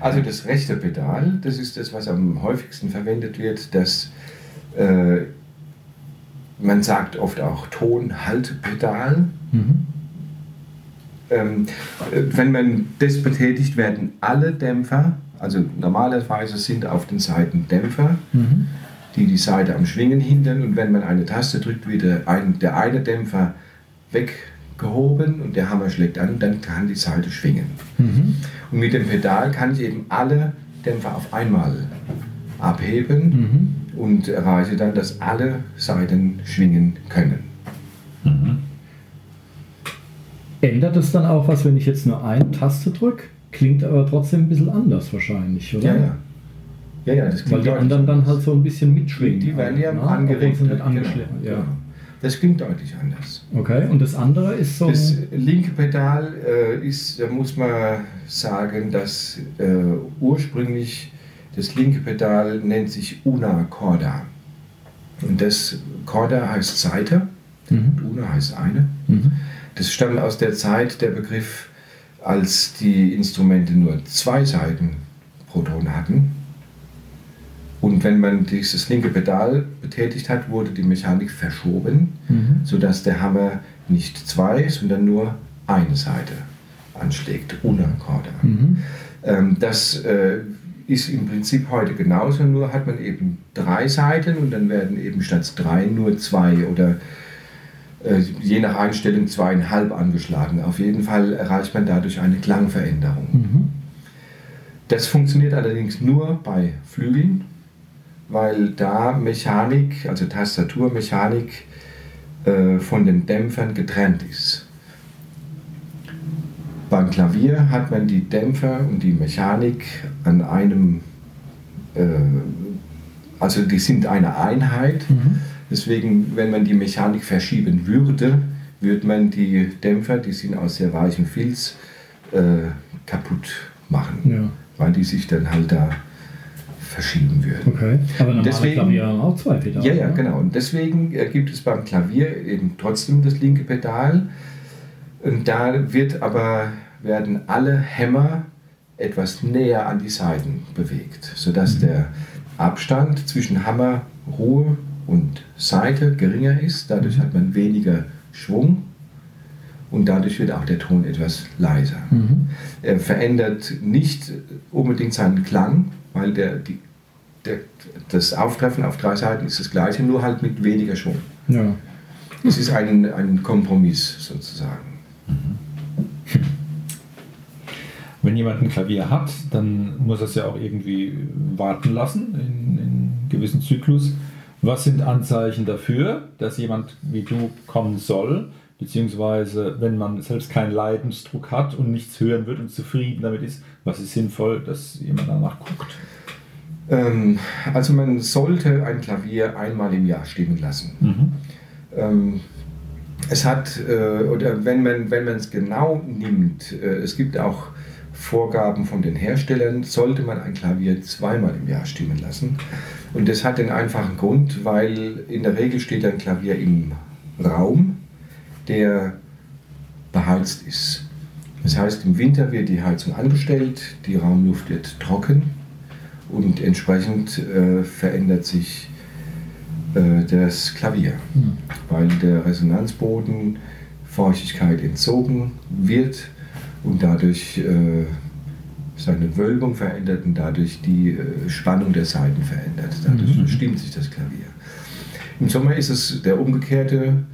Also das rechte Pedal, das ist das, was am häufigsten verwendet wird. Das, äh, man sagt oft auch Tonhaltepedal. Mhm. Ähm, äh, wenn man das betätigt, werden alle Dämpfer, also normalerweise sind auf den Seiten Dämpfer, Mhm. die die Seite am Schwingen hindern und wenn man eine Taste drückt, wird der, ein, der eine Dämpfer weggehoben und der Hammer schlägt an, dann kann die Seite schwingen. Mhm. Und mit dem Pedal kann ich eben alle Dämpfer auf einmal abheben Mhm. Und erreiche dann, dass alle Seiten schwingen können. Ändert es dann auch was, wenn ich jetzt nur eine Taste drücke? Klingt aber trotzdem ein bisschen anders wahrscheinlich, oder? Ja, ja. Ja, ja, das Weil die anderen dann halt so ein bisschen mitschwingen. Die werden ja ne? angeregt. Nicht genau, angeschlagen. Ja. genau. Das klingt deutlich anders. Okay, und das andere ist so. Das linke Pedal äh, ist, da muss man sagen, dass äh, ursprünglich das linke Pedal nennt sich Una Corda. Und das Corda heißt Seite, Mhm. und Una heißt eine. Mhm. Das stammt aus der Zeit, der Begriff, als die Instrumente nur zwei Seiten pro Ton hatten. Und wenn man dieses linke Pedal betätigt hat, wurde die Mechanik verschoben, Mhm. sodass der Hammer nicht zwei, sondern nur eine Seite anschlägt, ohne Akkorde. Mhm. Ähm, das äh, ist im Prinzip heute genauso, nur hat man eben drei Seiten und dann werden eben statt drei nur zwei oder äh, je nach Einstellung zweieinhalb angeschlagen. Auf jeden Fall erreicht man dadurch eine Klangveränderung. Mhm. Das funktioniert allerdings nur bei Flügeln, weil da Mechanik, also Tastaturmechanik, äh, von den Dämpfern getrennt ist. Beim Klavier hat man die Dämpfer und die Mechanik an einem, äh, also die sind eine Einheit. Mhm. Deswegen, wenn man die Mechanik verschieben würde, würde man die Dämpfer, die sind aus sehr weichem Filz, äh, kaputt machen Ja, weil die sich dann halt da verschieben würden. okay. Aber normale Deswegen- Klavier haben auch zwei Pedale. Ja, ja, ne? genau. Und deswegen äh, gibt es beim Klavier eben trotzdem das linke Pedal. Und da wird aber, werden alle Hämmer etwas näher an die Seiten bewegt, sodass der Abstand zwischen Hammerruhe und Seite geringer ist. Dadurch hat man weniger Schwung und dadurch wird auch der Ton etwas leiser. Mhm. Er verändert nicht unbedingt seinen Klang, weil der, die, der, das Auftreffen auf drei Seiten ist das gleiche, nur halt mit weniger Schwung. Ja. Es ist ein, ein Kompromiss sozusagen. Wenn jemand ein Klavier hat, dann muss er es ja auch irgendwie warten lassen in, in gewissen Zyklus. Was sind Anzeichen dafür, dass jemand wie du kommen soll? Beziehungsweise, wenn man selbst keinen Leidensdruck hat und nichts hören wird und zufrieden damit ist, was ist sinnvoll, dass jemand danach guckt? Ähm, also man sollte ein Klavier einmal im Jahr stimmen lassen. Ähm, es hat, äh, oder wenn man wenn man es genau nimmt, äh, es gibt auch Vorgaben von den Herstellern, sollte man ein Klavier zweimal im Jahr stimmen lassen. Und das hat den einfachen Grund, weil in der Regel steht ein Klavier im Raum, der beheizt ist. Das heißt, im Winter wird die Heizung angestellt, die Raumluft wird trocken und entsprechend äh, verändert sich äh, das Klavier, Mhm. weil der Resonanzboden Feuchtigkeit entzogen wird und dadurch äh, seine Wölbung verändert und dadurch die äh, Spannung der Saiten verändert. Dadurch Mhm. verstimmt sich das Klavier. Im Sommer ist es der umgekehrte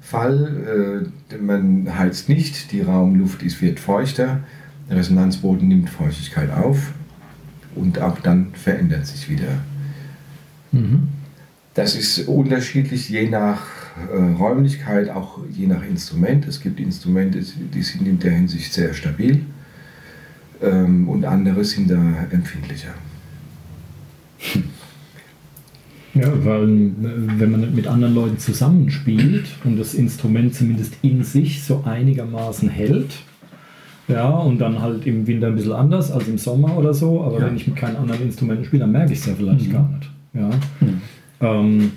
Fall. Äh, man heizt nicht, die Raumluft ist, wird feuchter, der Resonanzboden nimmt Feuchtigkeit auf und auch dann verändert sich wieder. Mhm. Das ist unterschiedlich je nach äh, Räumlichkeit, auch je nach Instrument. Es gibt Instrumente, die sind in der Hinsicht sehr stabil ähm, und andere sind da empfindlicher. Ja, weil äh, wenn man mit anderen Leuten zusammenspielt und das Instrument zumindest in sich so einigermaßen hält, ja, und dann halt im Winter ein bisschen anders als im Sommer oder so, aber Ja. wenn ich mit keinen anderen Instrumenten spiele, dann merke ich es ja vielleicht Mhm. gar nicht. Ja. Ähm,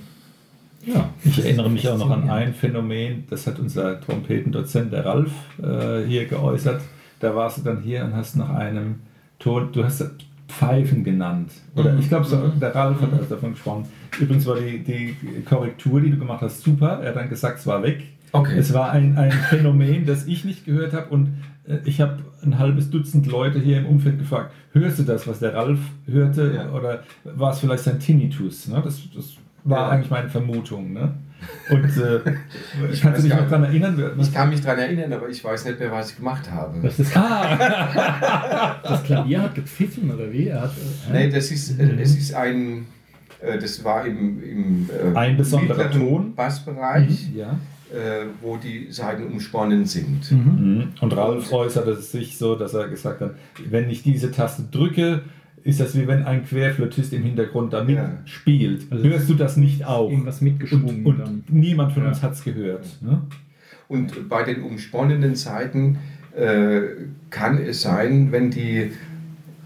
ja. Ich erinnere mich auch noch an ein Phänomen, das hat unser Trompetendozent, der Ralf, äh, hier geäußert. Da warst du dann hier und hast nach einem Ton, du hast Pfeifen genannt. Oder Mhm. ich glaube, so, der Ralf hat also davon gesprochen. Übrigens war die, die Korrektur, die du gemacht hast, super. Er hat dann gesagt, es war weg. Okay. Es war ein, ein Phänomen, das ich nicht gehört habe und ich habe ein halbes Dutzend Leute hier im Umfeld gefragt, hörst du das, was der Ralf hörte Ja. oder war es vielleicht sein Tinnitus? Ne? Das, das war Ja. eigentlich meine Vermutung. Ne? Und äh, Ich dich gar noch daran erinnern? Was, Ich kann mich daran erinnern, aber ich weiß nicht mehr, was ich gemacht habe. Das, ist, das Klavier hat gepfiffen, oder wie? Er hat, äh, Nee, das ist, äh, es ist ein, äh, das war im, im äh, Ein besonderer Ton? Bassbereich, ja. Äh, wo die Seiten umsponnen sind. Mhm. Und Ralf äußerte sich so, dass er gesagt hat, wenn ich diese Taste drücke, ist das wie wenn ein Querflötist im Hintergrund da Ja. mitspielt. Also Hörst du das nicht auch? Irgendwas mitgeschwungen Und, dann. und niemand von Ja. uns hat es gehört. Ne? Und bei den umsponnenen Seiten äh, kann es sein, wenn, die,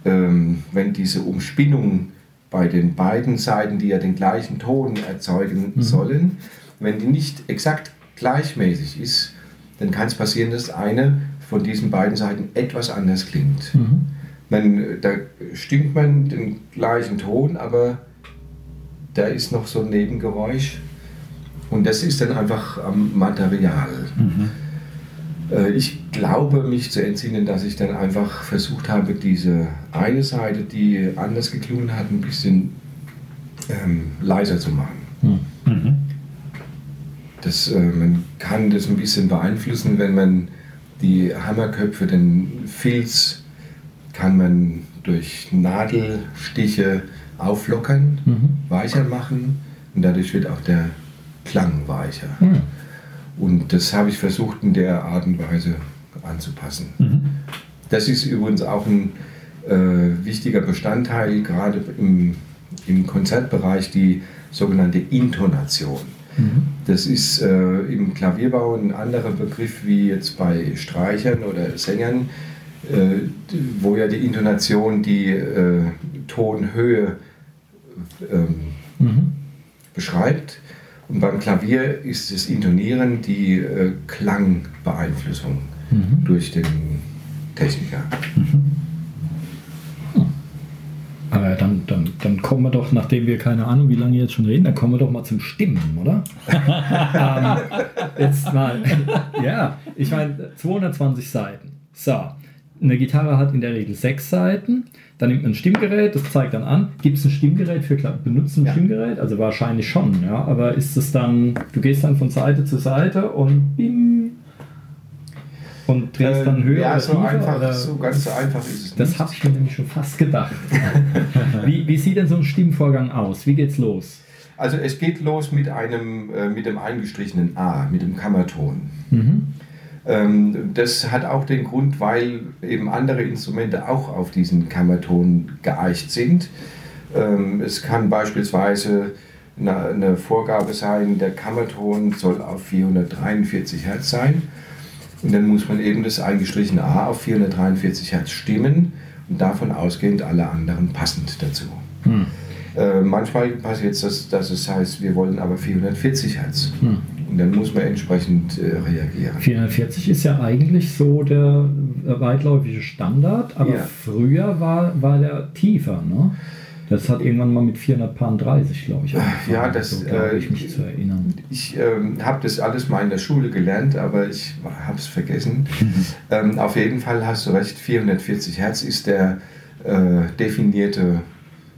ähm, wenn diese Umspinnung bei den beiden Seiten, die ja den gleichen Ton erzeugen sollen, wenn die nicht exakt gleichmäßig ist, dann kann es passieren, dass eine von diesen beiden Seiten etwas anders klingt. Man, da stimmt man den gleichen Ton, aber da ist noch so ein Nebengeräusch. Und das ist dann einfach am Material. Äh, Ich glaube, mich zu entsinnen, dass ich dann einfach versucht habe, diese eine Seite, die anders geklungen hat, ein bisschen ähm, leiser zu machen. Das, äh, man kann das ein bisschen beeinflussen, wenn man die Hammerköpfe, den Filz, kann man durch Nadelstiche auflockern, weicher machen und dadurch wird auch der Klang weicher. Und das habe ich versucht in der Art und Weise anzupassen. Das ist übrigens auch ein äh, wichtiger Bestandteil, gerade im, im Konzertbereich, die sogenannte Intonation. Das ist äh, im Klavierbau ein anderer Begriff wie jetzt bei Streichern oder Sängern, äh, wo ja die Intonation die äh, Tonhöhe ähm, beschreibt. Und beim Klavier ist das Intonieren die äh, Klangbeeinflussung durch den Techniker. Aber dann, dann, dann kommen wir doch, nachdem wir keine Ahnung, wie lange jetzt schon reden, dann kommen wir doch mal zum Stimmen, oder? ähm, jetzt mal. ja, ich meine, 220 Seiten. So, eine Gitarre hat in der Regel sechs Seiten. Dann nimmt man ein Stimmgerät, das zeigt dann an. Gibt es ein Stimmgerät für Benutzen ein Stimmgerät? Also wahrscheinlich schon, ja. Aber ist es dann, du gehst dann von Seite zu Seite und bim und drehst dann höher ja, so tiefer? einfach, oder? so ganz so einfach ist es Das habe ich mir nämlich schon fast gedacht. wie, wie sieht denn so ein Stimmvorgang aus? Wie geht's los? Also es geht los mit einem äh, mit dem eingestrichenen A, mit dem Kammerton. Ähm, das hat auch den Grund, weil eben andere Instrumente auch auf diesen Kammerton geeicht sind. Ähm, es kann beispielsweise eine, eine Vorgabe sein, der Kammerton soll auf 443 Hertz sein. Und dann muss man eben das eingestrichene A auf 443 Hertz stimmen und davon ausgehend alle anderen passend dazu. Äh, manchmal passiert es, dass, dass es heißt, wir wollen aber 440 Hertz. Und dann muss man entsprechend äh, reagieren. 440 ist ja eigentlich so der äh, weitläufige Standard, aber Ja. früher war, war der tiefer. Ne? Das hat irgendwann mal mit 430, glaube ich. angefangen, Ja, das, so, glaube äh, ich mich zu erinnern. Ich ähm, habe das alles mal in der Schule gelernt, aber ich habe es vergessen. ähm, auf jeden Fall hast du recht, 440 Hertz ist der äh, definierte,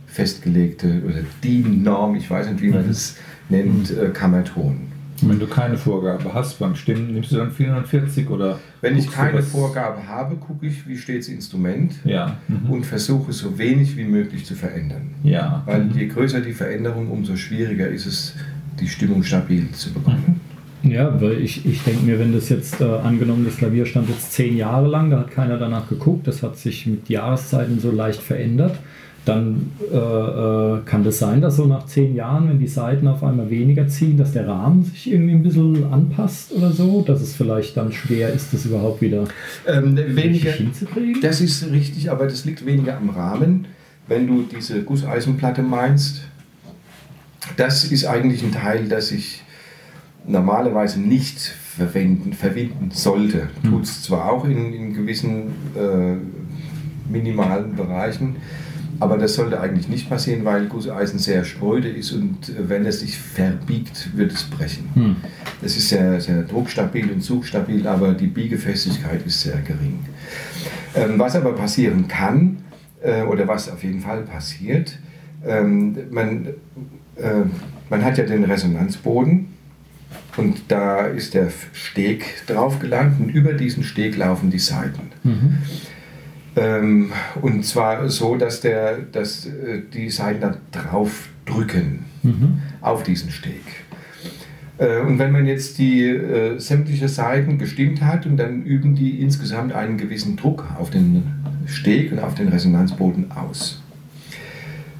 festgelegte oder die Norm, ich weiß nicht, wie man das nennt, äh, Kammerton. Wenn du keine Vorgabe hast beim Stimmen, nimmst du dann 440 oder? Wenn ich keine Vorgabe habe, gucke ich, wie steht das Instrument Ja. Mhm. und versuche so wenig wie möglich zu verändern. Ja. Weil je größer die Veränderung, umso schwieriger ist es, die Stimmung stabil zu bekommen. Ja, weil ich, ich denke mir, wenn das jetzt äh, angenommen, das Klavier stand jetzt zehn Jahre lang, da hat keiner danach geguckt, das hat sich mit Jahreszeiten so leicht verändert, dann äh, äh, kann das sein, dass so nach zehn Jahren, wenn die Seiten auf einmal weniger ziehen, dass der Rahmen sich irgendwie ein bisschen anpasst oder so, dass es vielleicht dann schwer ist, das überhaupt wieder Ähm, weniger, hinzukriegen? das ist richtig, aber das liegt weniger am Rahmen. Wenn du diese Gusseisenplatte meinst, das ist eigentlich ein Teil, das ich normalerweise nicht verwenden, verwenden sollte. Tut es zwar auch in, in gewissen äh, minimalen Bereichen, aber das sollte eigentlich nicht passieren, weil Gusseisen sehr spröde ist und äh, wenn es sich verbiegt, wird es brechen. Hm. Es ist sehr, sehr druckstabil und zugstabil, aber die Biegefestigkeit ist sehr gering. Ähm, was aber passieren kann, äh, oder was auf jeden Fall passiert, ähm, man, äh, man hat ja den Resonanzboden und da ist der Steg drauf gelangt und über diesen Steg laufen die Saiten. Ähm, und zwar so, dass, der, dass äh, die Saiten da drauf drücken auf diesen Steg. Äh, Und wenn man jetzt die äh, sämtliche Seiten gestimmt hat und dann üben die insgesamt einen gewissen Druck auf den Steg und auf den Resonanzboden aus.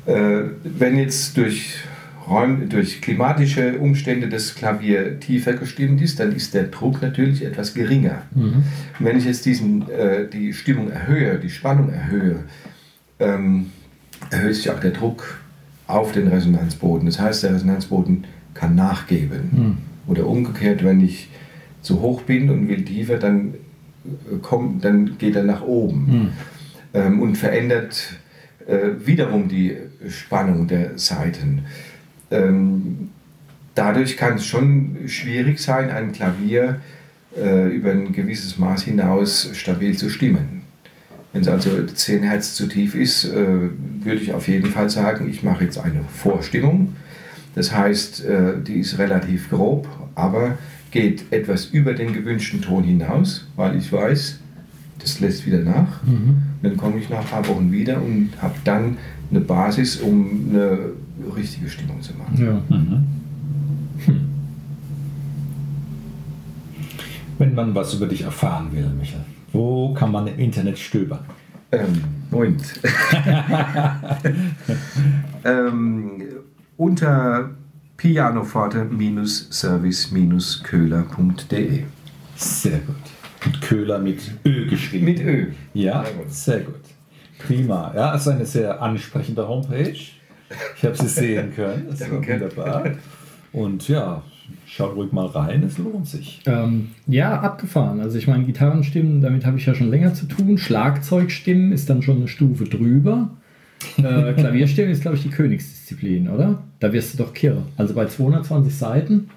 Äh, wenn jetzt durch, Räum, durch klimatische Umstände das Klavier tiefer gestimmt ist, dann ist der Druck natürlich etwas geringer. Mhm. Wenn ich jetzt diesen, äh, die Stimmung erhöhe, die Spannung erhöhe, ähm, erhöht sich auch der Druck auf den Resonanzboden. Das heißt, der Resonanzboden kann nachgeben. Mhm. Oder umgekehrt, wenn ich zu hoch bin und will tiefer, dann, äh, kommt, dann geht er nach oben Mhm. ähm, und verändert äh, wiederum die Spannung der Saiten. Ähm, dadurch kann es schon schwierig sein, ein Klavier äh, über ein gewisses Maß hinaus stabil zu stimmen. Wenn es also 10 Hertz zu tief ist, äh, würde ich auf jeden Fall sagen, ich mache jetzt eine Vorstimmung. Das heißt, äh, die ist relativ grob, aber geht etwas über den gewünschten Ton hinaus, weil ich weiß, das lässt wieder nach. Mhm. Dann komme ich nach ein paar Wochen wieder und habe dann eine Basis, um eine richtige Stimmung zu machen. Ja. Mhm. Wenn man was über dich erfahren will, Michael, wo kann man im Internet stöbern? Ähm, Moment. ähm, unter pianoforte-service-köhler.de Sehr gut. Und Köhler mit Ö geschrieben. Mit Ö. Ja, Sehr gut. sehr gut. Prima. Ja, es ist eine sehr ansprechende Homepage. Ich habe sie sehen können. Das war Danke. wunderbar. Und ja, schaut ruhig mal rein, es lohnt sich. Ähm, ja, abgefahren. Also ich meine, Gitarrenstimmen, damit habe ich ja schon länger zu tun. Schlagzeugstimmen ist dann schon eine Stufe drüber. Äh, Klavierstimmen ist, glaube ich, die Königsdisziplin, oder? Da wirst du doch kirre. Also bei 220 Seiten.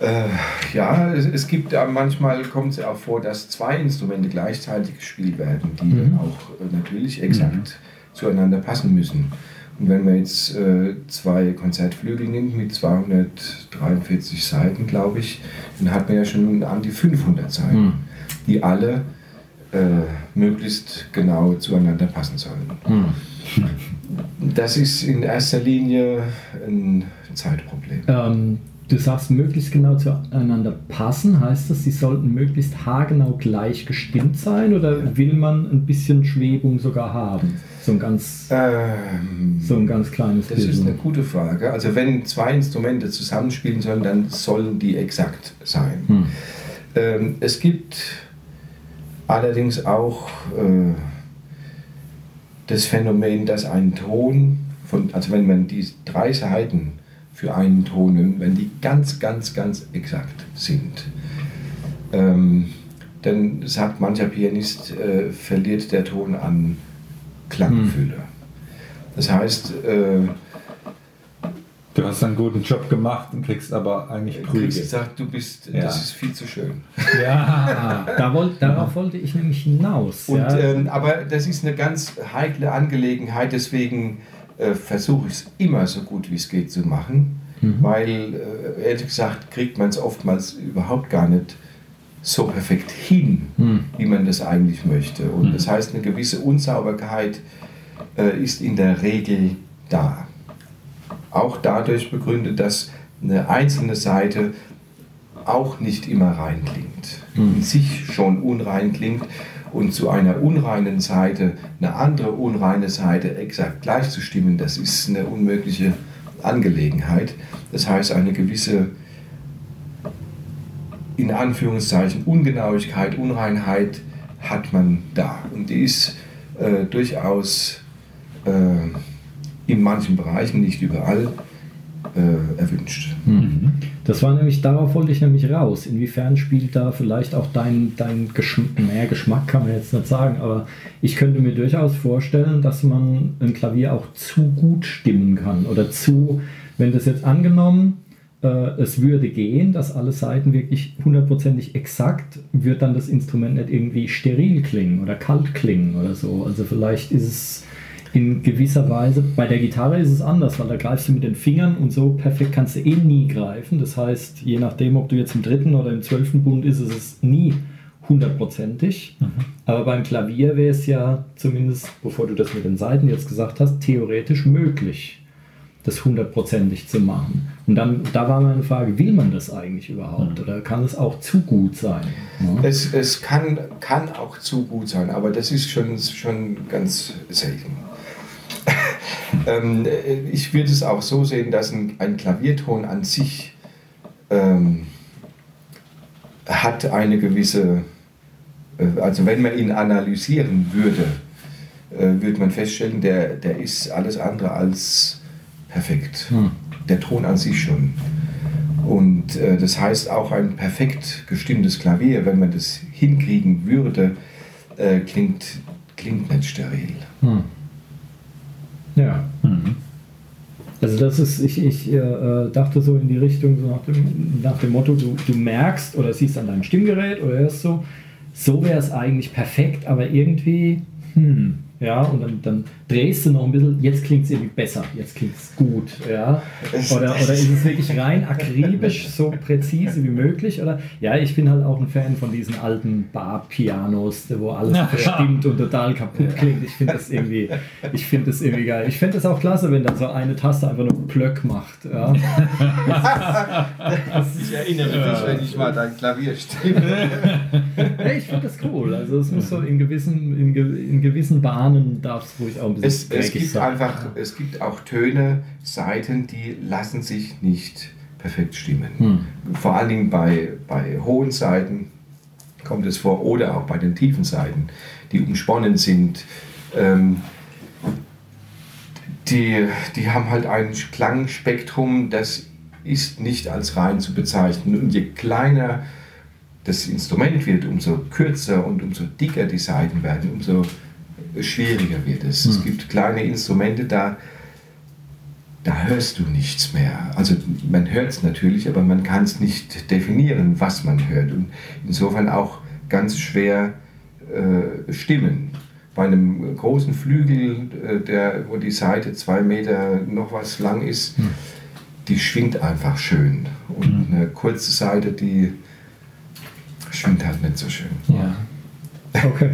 Äh, ja, es, es gibt da manchmal kommt es auch vor, dass zwei Instrumente gleichzeitig gespielt werden, die Mhm. dann auch äh, natürlich exakt zueinander passen müssen. Und wenn man jetzt äh, zwei Konzertflügel nimmt mit 243 Seiten, glaube ich, dann hat man ja schon an die 500 Seiten, Mhm. die alle äh, möglichst genau zueinander passen sollen. Hm. Das ist in erster Linie ein Zeitproblem. Ähm, du sagst, möglichst genau zueinander passen. Heißt das, sie sollten möglichst haargenau gleich gestimmt sein oder will man ein bisschen Schwebung sogar haben? So ein ganz, Ähm, so ein ganz kleines Das ist eine gute Frage. Also wenn zwei Instrumente zusammenspielen sollen, dann sollen die exakt sein. Hm. Ähm, es gibt allerdings auch äh, das Phänomen, dass ein Ton, von, also wenn man die drei Seiten für einen Ton nimmt, wenn die ganz, ganz, ganz exakt sind, ähm, dann sagt mancher Pianist, äh, verliert der Ton an Klangfülle. Das heißt, äh, Du hast einen guten Job gemacht und kriegst aber eigentlich Du Prügel. kriegst gesagt, du bist, Ja. das ist viel zu schön. Ja, da wollt, darauf wollte ich nämlich hinaus. Und, ja. ähm, aber das ist eine ganz heikle Angelegenheit, deswegen äh, versuche ich es immer so gut wie es geht zu machen, Mhm. weil äh, ehrlich gesagt kriegt man es oftmals überhaupt gar nicht so perfekt hin, Hm. wie man das eigentlich möchte. Und Mhm. das heißt, eine gewisse Unsauberkeit äh, ist in der Regel da. Auch dadurch begründet, dass eine einzelne Seite auch nicht immer rein klingt. Mhm. In sich schon unrein klingt und zu einer unreinen Seite eine andere unreine Seite exakt gleichzustimmen, das ist eine unmögliche Angelegenheit. Das heißt, eine gewisse in Anführungszeichen Ungenauigkeit, Unreinheit hat man da. Und die ist äh, durchaus äh, in manchen Bereichen, nicht überall, äh, erwünscht. Mhm. Das war nämlich, darauf wollte ich nämlich raus. Inwiefern spielt da vielleicht auch dein, dein Geschmack, naja, Geschmack kann man jetzt nicht sagen, aber ich könnte mir durchaus vorstellen, dass man ein Klavier auch zu gut stimmen kann oder zu, wenn das jetzt angenommen, es würde gehen, dass alle Seiten wirklich hundertprozentig exakt, wird dann das Instrument nicht irgendwie steril klingen oder kalt klingen oder so. Also vielleicht ist es in gewisser Weise, bei der Gitarre ist es anders, weil da greifst du mit den Fingern und so perfekt kannst du eh nie greifen. Das heißt, je nachdem, ob du jetzt im dritten oder im zwölften Bund ist, ist es nie hundertprozentig. Aber beim Klavier wäre es ja zumindest, bevor du das mit den Seiten jetzt gesagt hast, theoretisch möglich, das hundertprozentig zu machen. Und dann, da war meine Frage, will man das eigentlich überhaupt? Oder kann es auch zu gut sein? Ja? Es, es kann, kann auch zu gut sein, aber das ist schon, schon ganz selten. Ähm, äh, ich würde es auch so sehen, dass ein, ein Klavierton an sich ähm, hat eine gewisse, äh, also wenn man ihn analysieren würde, äh, würde man feststellen, der, der ist alles andere als perfekt. Hm. Der Ton an sich schon. Und äh, das heißt auch ein perfekt gestimmtes Klavier, wenn man das hinkriegen würde, äh, klingt, klingt nicht steril. Hm. Ja. Mhm. Also das ist, ich, ich äh, dachte so in die Richtung, so nach dem, nach dem Motto, du, du merkst oder siehst an deinem Stimmgerät oder hörst so, so wäre es eigentlich perfekt, aber irgendwie, hm, ja, und dann, dann drehst du noch ein bisschen, jetzt klingt es irgendwie besser, jetzt klingt es gut, ja. Oder, oder ist es wirklich rein akribisch, so präzise wie möglich? Oder ja, ich bin halt auch ein Fan von diesen alten Bar-Pianos, wo alles verstimmt und total kaputt klingt. Ich finde das irgendwie, ich finde das irgendwie geil. Ich finde das auch klasse, wenn dann so eine Taste einfach nur Plöck macht. Ja. Ich erinnere dich, wenn ich mal dein Klavier stimme. Hey, ich finde das cool. Also es muss so in gewissen, in, in gewissen Bahnen darf es ruhig auch ein bisschen Es, es, dreckig gibt einfach, es gibt auch Töne, Seiten, die lassen sich nicht perfekt stimmen. Hm. Vor allen Dingen bei, bei hohen Seiten kommt es vor oder auch bei den tiefen Seiten, die umsponnen sind. Ähm, die, die haben halt ein Klangspektrum, das ist nicht als rein zu bezeichnen. Und je kleiner das Instrument wird, umso kürzer und umso dicker die Saiten werden, umso schwieriger wird es. Es gibt kleine Instrumente, da, da hörst du nichts mehr. Also man hört es natürlich, aber man kann es nicht definieren, was man hört. Und insofern auch ganz schwer äh, stimmen. Bei einem großen Flügel, äh, der, wo die Seite zwei Meter noch was lang ist, die schwingt einfach schön. Und eine kurze Seite, die schwingt halt nicht so schön. Ja. Okay.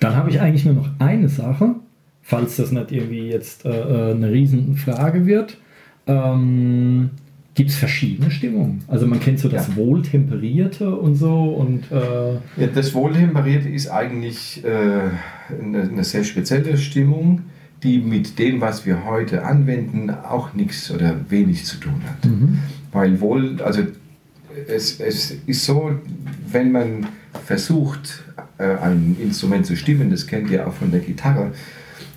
Dann habe ich eigentlich nur noch eine Sache, falls das nicht irgendwie jetzt äh, äh, eine Riesenfrage wird. Ähm, Gibt es verschiedene Stimmungen? Also man kennt so das Ja. Wohltemperierte und so und äh, Ja, das Wohltemperierte ist eigentlich äh, eine, eine sehr spezielle Stimmung, die mit dem, was wir heute anwenden, auch nichts oder wenig zu tun hat. Weil wohl, also es, es ist so, wenn man versucht, äh, ein Instrument zu stimmen, das kennt ihr auch von der Gitarre,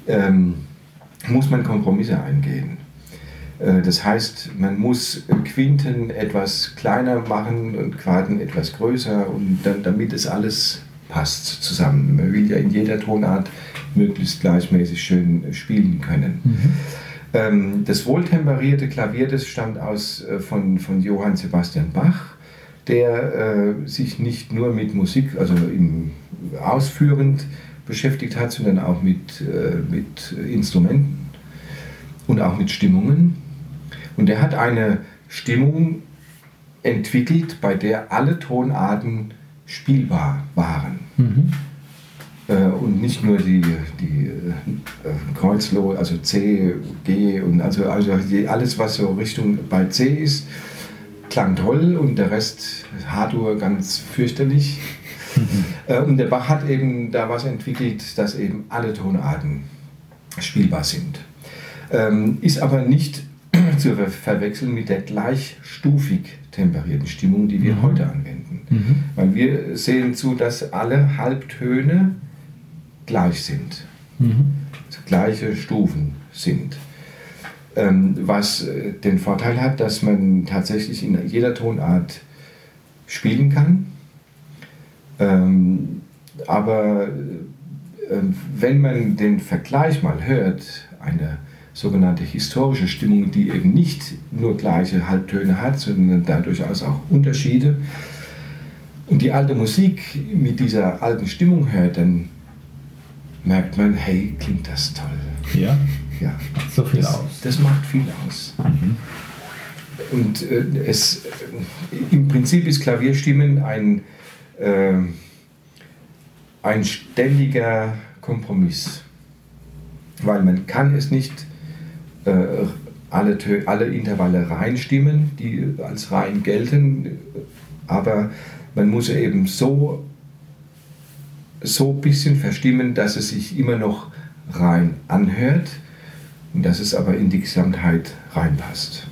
ähm, muss man Kompromisse eingehen. Äh, Das heißt, man muss Quinten etwas kleiner machen und Quarten etwas größer und dann, damit es alles passt zusammen. Man will ja in jeder Tonart möglichst gleichmäßig schön spielen können. Ähm, Das wohltemperierte Klavier, das stammt aus, äh, von, von Johann Sebastian Bach, der äh, sich nicht nur mit Musik, also im, ausführend beschäftigt hat, sondern auch mit, äh, mit Instrumenten und auch mit Stimmungen. Und er hat eine Stimmung entwickelt, bei der alle Tonarten spielbar waren. Äh, und nicht nur die, die äh, Kreuzlo, also C, G und also, also alles, was so Richtung bei C ist, klang toll und der Rest Hardware ganz fürchterlich. Äh, und der Bach hat eben da was entwickelt, dass eben alle Tonarten spielbar sind. Ähm, ist aber nicht zu ver verwechseln mit der gleichstufig temperierten Stimmung, die wir heute anwenden. Weil wir sehen zu, dass alle Halbtöne gleich sind, also gleiche Stufen sind. Ähm, was äh, den Vorteil hat, dass man tatsächlich in jeder Tonart spielen kann. Ähm, aber äh, wenn man den Vergleich mal hört, eine sogenannte historische Stimmung, die eben nicht nur gleiche Halbtöne hat, sondern da durchaus auch Unterschiede, und die alte Musik mit dieser alten Stimmung hört, dann merkt man, hey, klingt das toll. Ja, Ja, so viel das, aus. das macht viel aus. Und äh, es, äh, im Prinzip ist Klavierstimmen ein, äh, ein ständiger Kompromiss. Weil man kann es nicht äh, alle, Tö alle Intervalle reinstimmen, die als rein gelten, aber man muss eben so so ein bisschen verstimmen, dass es sich immer noch rein anhört und dass es aber in die Gesamtheit reinpasst.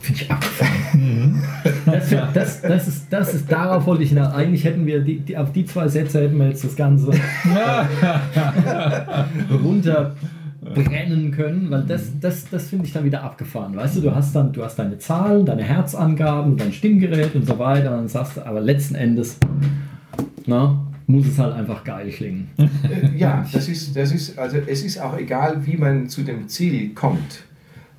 Finde ich abgefahren. das, das, das, ist, das ist, darauf wollte ich nach. Eigentlich hätten wir, die, die, auf die zwei Sätze hätten wir jetzt das Ganze runterbrennen können, weil das, das, das finde ich dann wieder abgefahren. Weißt du, du hast dann, du hast deine Zahlen, deine Herzangaben, dein Stimmgerät und so weiter, und dann sagst du, aber letzten Endes, na, muss es halt einfach geil klingen. Ja, das ist, das ist, also es ist auch egal, wie man zu dem Ziel kommt.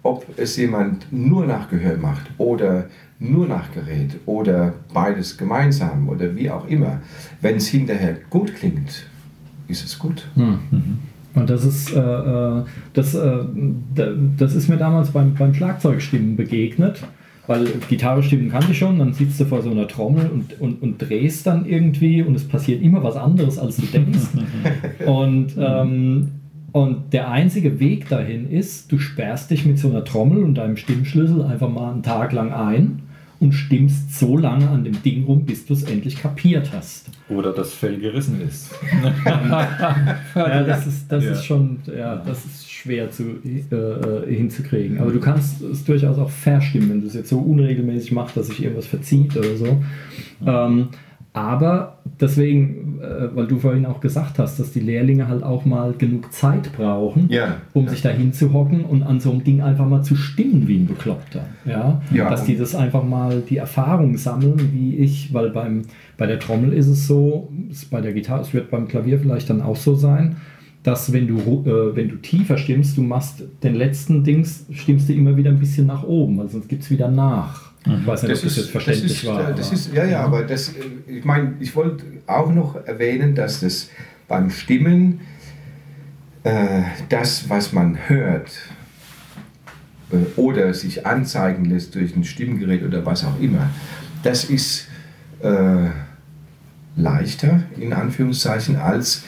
Ob es jemand nur nach Gehör macht oder nur nach Gerät oder beides gemeinsam oder wie auch immer. Wenn es hinterher gut klingt, ist es gut. Mhm. Und das ist, äh, äh das, äh, das ist mir damals beim, beim Schlagzeugstimmen begegnet weil Gitarre stimmen kann ich schon, dann sitzt du vor so einer Trommel und, und, und drehst dann irgendwie und es passiert immer was anderes, als du denkst. und, ähm, und der einzige Weg dahin ist, du sperrst dich mit so einer Trommel und deinem Stimmschlüssel einfach mal einen Tag lang ein und stimmst so lange an dem Ding rum, bis du es endlich kapiert hast. Oder das Fell gerissen ist. ja, das ist, das ja. ist schon, ja, das ist schwer zu, äh, äh, hinzukriegen. Aber du kannst es durchaus auch verstimmen, wenn du es jetzt so unregelmäßig machst, dass sich irgendwas verzieht oder so. Ähm, aber deswegen, äh, weil du vorhin auch gesagt hast, dass die Lehrlinge halt auch mal genug Zeit brauchen, ja, um ja. sich da hinzuhocken und an so einem Ding einfach mal zu stimmen wie ein Bekloppter. Ja? ja dass die das einfach mal die Erfahrung sammeln, wie ich, weil beim, bei der Trommel ist es so, ist bei der Gitarre, es wird beim Klavier vielleicht dann auch so sein, dass wenn du, äh, wenn du tiefer stimmst, du machst den letzten Dings, stimmst du immer wieder ein bisschen nach oben, weil sonst gibt es wieder nach. Ich weiß nicht, das ob das jetzt verständlich das ist, war. Das ist, ja, ja, aber das, ich meine, ich wollte auch noch erwähnen, dass das beim Stimmen äh, das, was man hört äh, oder sich anzeigen lässt durch ein Stimmgerät oder was auch immer, das ist äh, leichter, in Anführungszeichen, als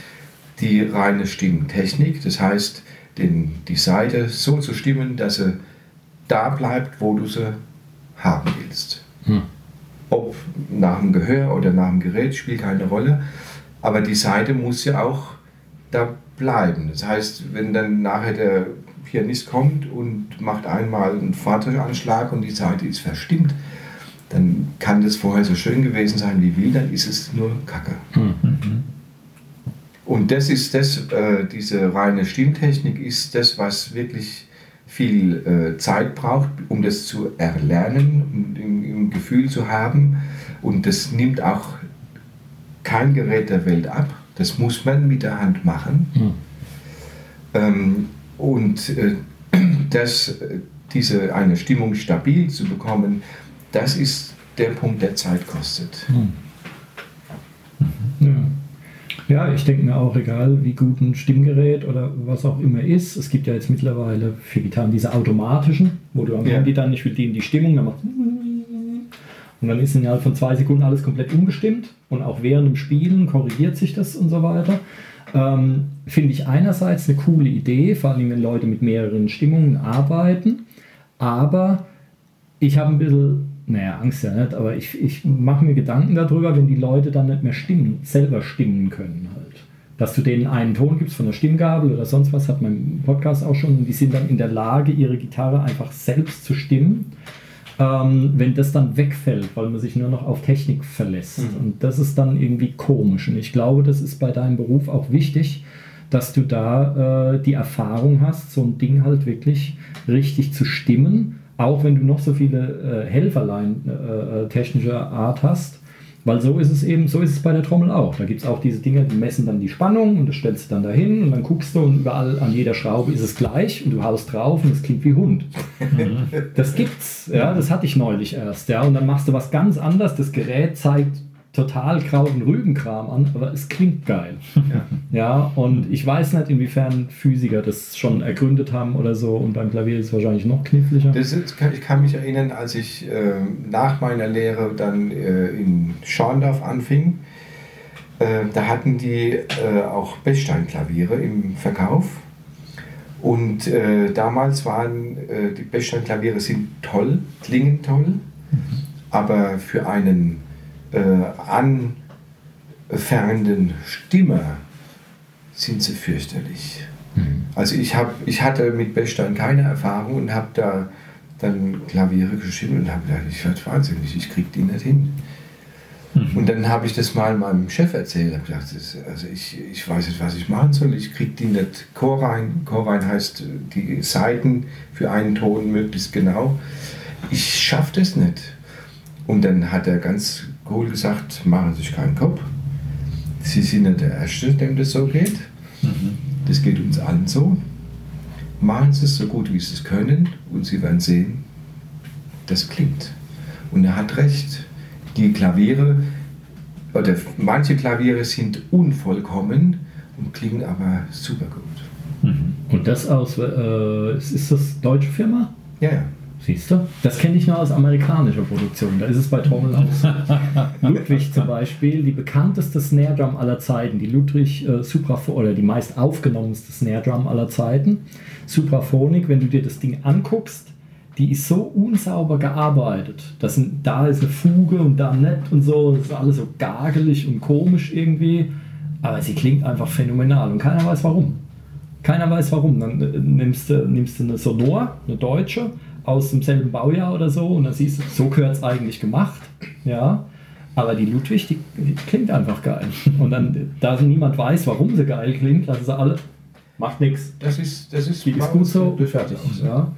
die reine Stimmtechnik. Das heißt, den, die Seite so zu stimmen, dass sie da bleibt, wo du sie haben willst. Hm. Ob nach dem Gehör oder nach dem Gerät spielt keine Rolle, aber die Seite muss ja auch da bleiben. Das heißt, wenn dann nachher der Pianist kommt und macht einmal einen Fahrzeuganschlag und die Seite ist verstimmt, dann kann das vorher so schön gewesen sein wie will, dann ist es nur Kacke. Mhm. Und das ist das, äh, diese reine Stimmtechnik ist das, was wirklich viel äh, Zeit braucht, um das zu erlernen im, im, Gefühl zu haben. Und das nimmt auch kein Gerät der Welt ab. Das muss man mit der Hand machen. Mhm. Ähm, und äh, das, diese, eine Stimmung stabil zu bekommen, das ist der Punkt, der Zeit kostet. Mhm. Ja. Ich denke mir auch, egal wie gut ein Stimmgerät oder was auch immer ist, es gibt ja jetzt mittlerweile für Gitarren diese automatischen, wo du am ja. Handy dann nicht für die Stimmung, dann macht und dann ist innerhalb von zwei Sekunden alles komplett umgestimmt und auch während dem Spielen korrigiert sich das und so weiter. Ähm, Finde ich einerseits eine coole Idee, vor allem wenn Leute mit mehreren Stimmungen arbeiten, aber ich habe ein bisschen naja, Angst ja nicht, aber ich, ich mache mir Gedanken darüber, wenn die Leute dann nicht mehr stimmen, selber stimmen können halt. Dass du denen einen Ton gibst von der Stimmgabel oder sonst was, hat mein Podcast auch schon, und die sind dann in der Lage, ihre Gitarre einfach selbst zu stimmen. Ähm, wenn das dann wegfällt, weil man sich nur noch auf Technik verlässt. Mhm. Und das ist dann irgendwie komisch. Und ich glaube, das ist bei deinem Beruf auch wichtig, dass du da äh, die Erfahrung hast, so ein Ding halt wirklich richtig zu stimmen auch wenn du noch so viele äh, Helferlein äh, äh, technischer Art hast. Weil so ist es eben, so ist es bei der Trommel auch. Da gibt es auch diese Dinge, die messen dann die Spannung und das stellst du dann dahin und dann guckst du und überall an jeder Schraube ist es gleich und du haust drauf und es klingt wie Hund. das gibt's, ja, das hatte ich neulich erst, ja. Und dann machst du was ganz anderes, das Gerät zeigt total grauen Rübenkram an, aber es klingt geil. Ja. ja, und ich weiß nicht, inwiefern Physiker das schon ergründet haben oder so und beim Klavier ist es wahrscheinlich noch kniffliger. Ist, ich kann mich erinnern, als ich äh, nach meiner Lehre dann äh, in Schorndorf anfing, äh, da hatten die äh, auch Bechstein-Klaviere im Verkauf. Und äh, damals waren äh, die Bechstein-Klaviere sind toll, klingen toll, mhm. aber für einen äh, anfängenden Stimme sind sie fürchterlich. Also ich, hab, ich hatte mit Bechstein keine Erfahrung und habe da dann Klaviere geschrieben und habe gedacht, ich werde wahnsinnig, ich kriege die nicht hin. Und dann habe ich das mal meinem Chef erzählt. Hab gedacht, das, also ich, ich weiß nicht, was ich machen soll. Ich kriege die nicht Chorrein. Chorrein heißt die Seiten für einen Ton möglichst genau. Ich schaffe das nicht. Und dann hat er ganz cool gesagt, machen Sie sich keinen Kopf. Sie sind nicht der Erste, dem das so geht. Das geht uns allen so. Machen Sie es so gut, wie Sie es können und Sie werden sehen, das klingt. Und er hat recht. Die Klaviere, oder manche Klaviere sind unvollkommen und klingen aber super gut. Und das aus, äh, ist das deutsche Firma? Ja, ja. Siehst du? Das kenne ich nur aus amerikanischer Produktion. Da ist es bei Trommel aus. Ludwig zum Beispiel, die bekannteste Snare Drum aller Zeiten, die Ludwig äh, Supraphon oder die meist aufgenommenste Snare Drum aller Zeiten, Supraphonic, wenn du dir das Ding anguckst, die ist so unsauber gearbeitet. Das sind, da ist eine Fuge und da nicht und so. Das ist alles so gargelig und komisch irgendwie. Aber sie klingt einfach phänomenal und keiner weiß warum. Keiner weiß warum. Dann äh, nimmst du, nimmst du eine Sonor, eine deutsche, aus demselben Baujahr oder so und dann siehst du, so gehört es eigentlich gemacht. Ja. Aber die Ludwig, die, die klingt einfach geil. Und dann, da niemand weiß, warum sie geil klingt, lassen sie alle, macht nichts. Das ist, das ist, Die ist gut so, fertig. Ja.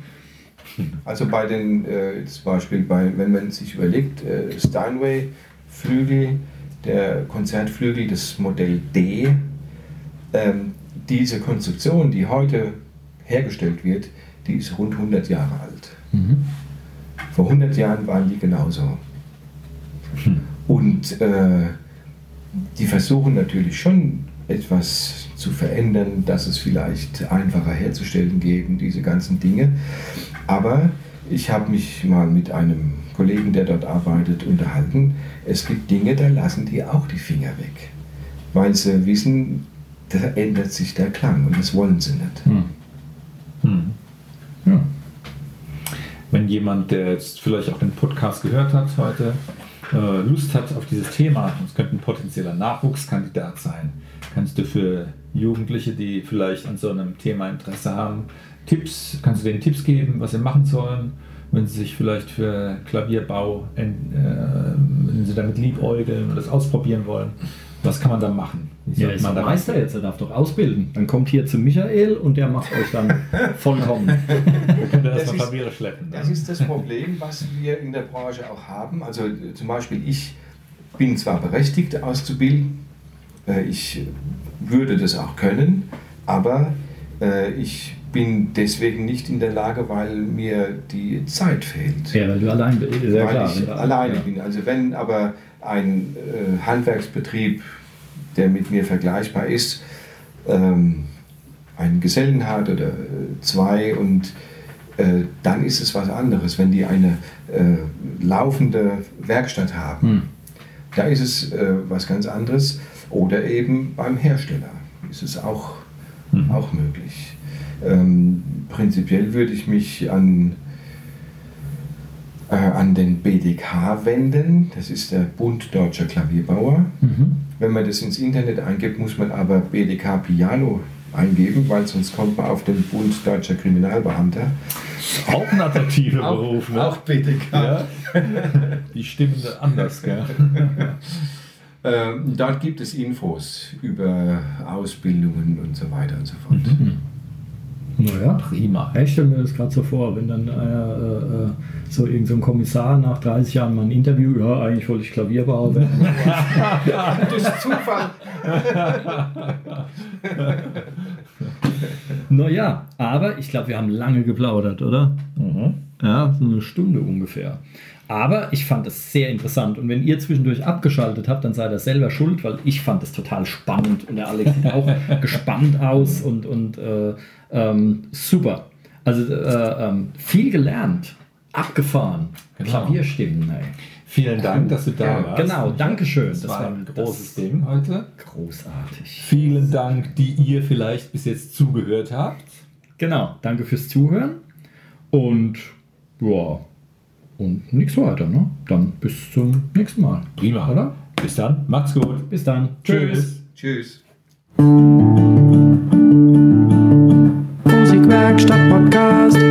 Also bei den, äh, zum Beispiel, bei, wenn man sich überlegt, äh, Steinway Flügel, der Konzertflügel, das Modell D, ähm, diese Konstruktion, die heute hergestellt wird, die ist rund 100 Jahre alt. Vor 100 Jahren waren die genauso. Und äh, die versuchen natürlich schon etwas zu verändern, dass es vielleicht einfacher herzustellen und diese ganzen Dinge. Aber ich habe mich mal mit einem Kollegen, der dort arbeitet, unterhalten. Es gibt Dinge, da lassen die auch die Finger weg, weil sie wissen, da ändert sich der Klang und das wollen sie nicht. Ja. Wenn jemand, der jetzt vielleicht auch den Podcast gehört hat heute, äh, Lust hat auf dieses Thema, es könnte ein potenzieller Nachwuchskandidat sein, kannst du für Jugendliche, die vielleicht an so einem Thema Interesse haben, Tipps, kannst du denen Tipps geben, was sie machen sollen, wenn sie sich vielleicht für Klavierbau, äh, wenn sie damit liebäugeln und das ausprobieren wollen. Was kann man da machen? Ja, sollte ist man Meister jetzt, er darf doch ausbilden. Dann kommt hier zu Michael und der macht euch dann vollkommen. Das ist- Klaviere schleppen? Das ist das Problem, was wir in der Branche auch haben. Also äh, zum Beispiel, ich bin zwar berechtigt auszubilden, äh, ich würde das auch können, aber äh, ich bin deswegen nicht in der Lage, weil mir die Zeit fehlt. Ja, weil du allein bist. Ist ja weil klar. ich alleine ja. bin. Also wenn aber ein äh, Handwerksbetrieb, der mit mir vergleichbar ist, ähm, einen Gesellen hat oder äh, zwei und äh, dann ist es was anderes, wenn die eine äh, laufende Werkstatt haben. Hm. Da ist es äh, was ganz anderes. Oder eben beim Hersteller ist es auch, auch möglich. Ähm, prinzipiell würde ich mich an, äh, an den BDK wenden. Das ist der Bund Deutscher Klavierbauer. Mhm. Wenn man das ins Internet eingibt, muss man aber BDK Piano eingeben, weil sonst kommt man auf den Bund Deutscher Kriminalbeamter. Auch ein attraktiver Beruf, ne? BDK. Ja. Die stimmen anders, gell? Ähm, dort gibt es Infos über Ausbildungen und so weiter und so fort. Naja, Prima. ich stelle mir das gerade so vor, wenn dann einer, äh, äh, so irgendein so ein Kommissar nach 30 Jahren mal ein Interview, ja, eigentlich wollte ich Klavierbauer werden. Durch Zufall. naja, aber ich glaube, wir haben lange geplaudert, oder? Mhm. Ja, so eine Stunde ungefähr. Aber ich fand es sehr interessant. Und wenn ihr zwischendurch abgeschaltet habt, dann seid ihr selber schuld, weil ich fand es total spannend. Und der Alex sieht auch gespannt aus und, und äh, ähm, super. Also äh, ähm, viel gelernt, abgefahren, Genau. Klavierstimmen. Ey. Vielen Dank, dass du da Ja, warst. genau, Dankeschön. Das, Das war ein das- großes Ding heute. Großartig. Vielen Dank, die ihr vielleicht bis jetzt zugehört habt. Genau, danke fürs Zuhören. Und ja, und nichts weiter. Ne? Dann bis zum nächsten Mal. Prima. Oder? Bis dann. Macht's gut. Bis dann. Tschüss. Tschüss. Tschüss. Werkstatt Podcast.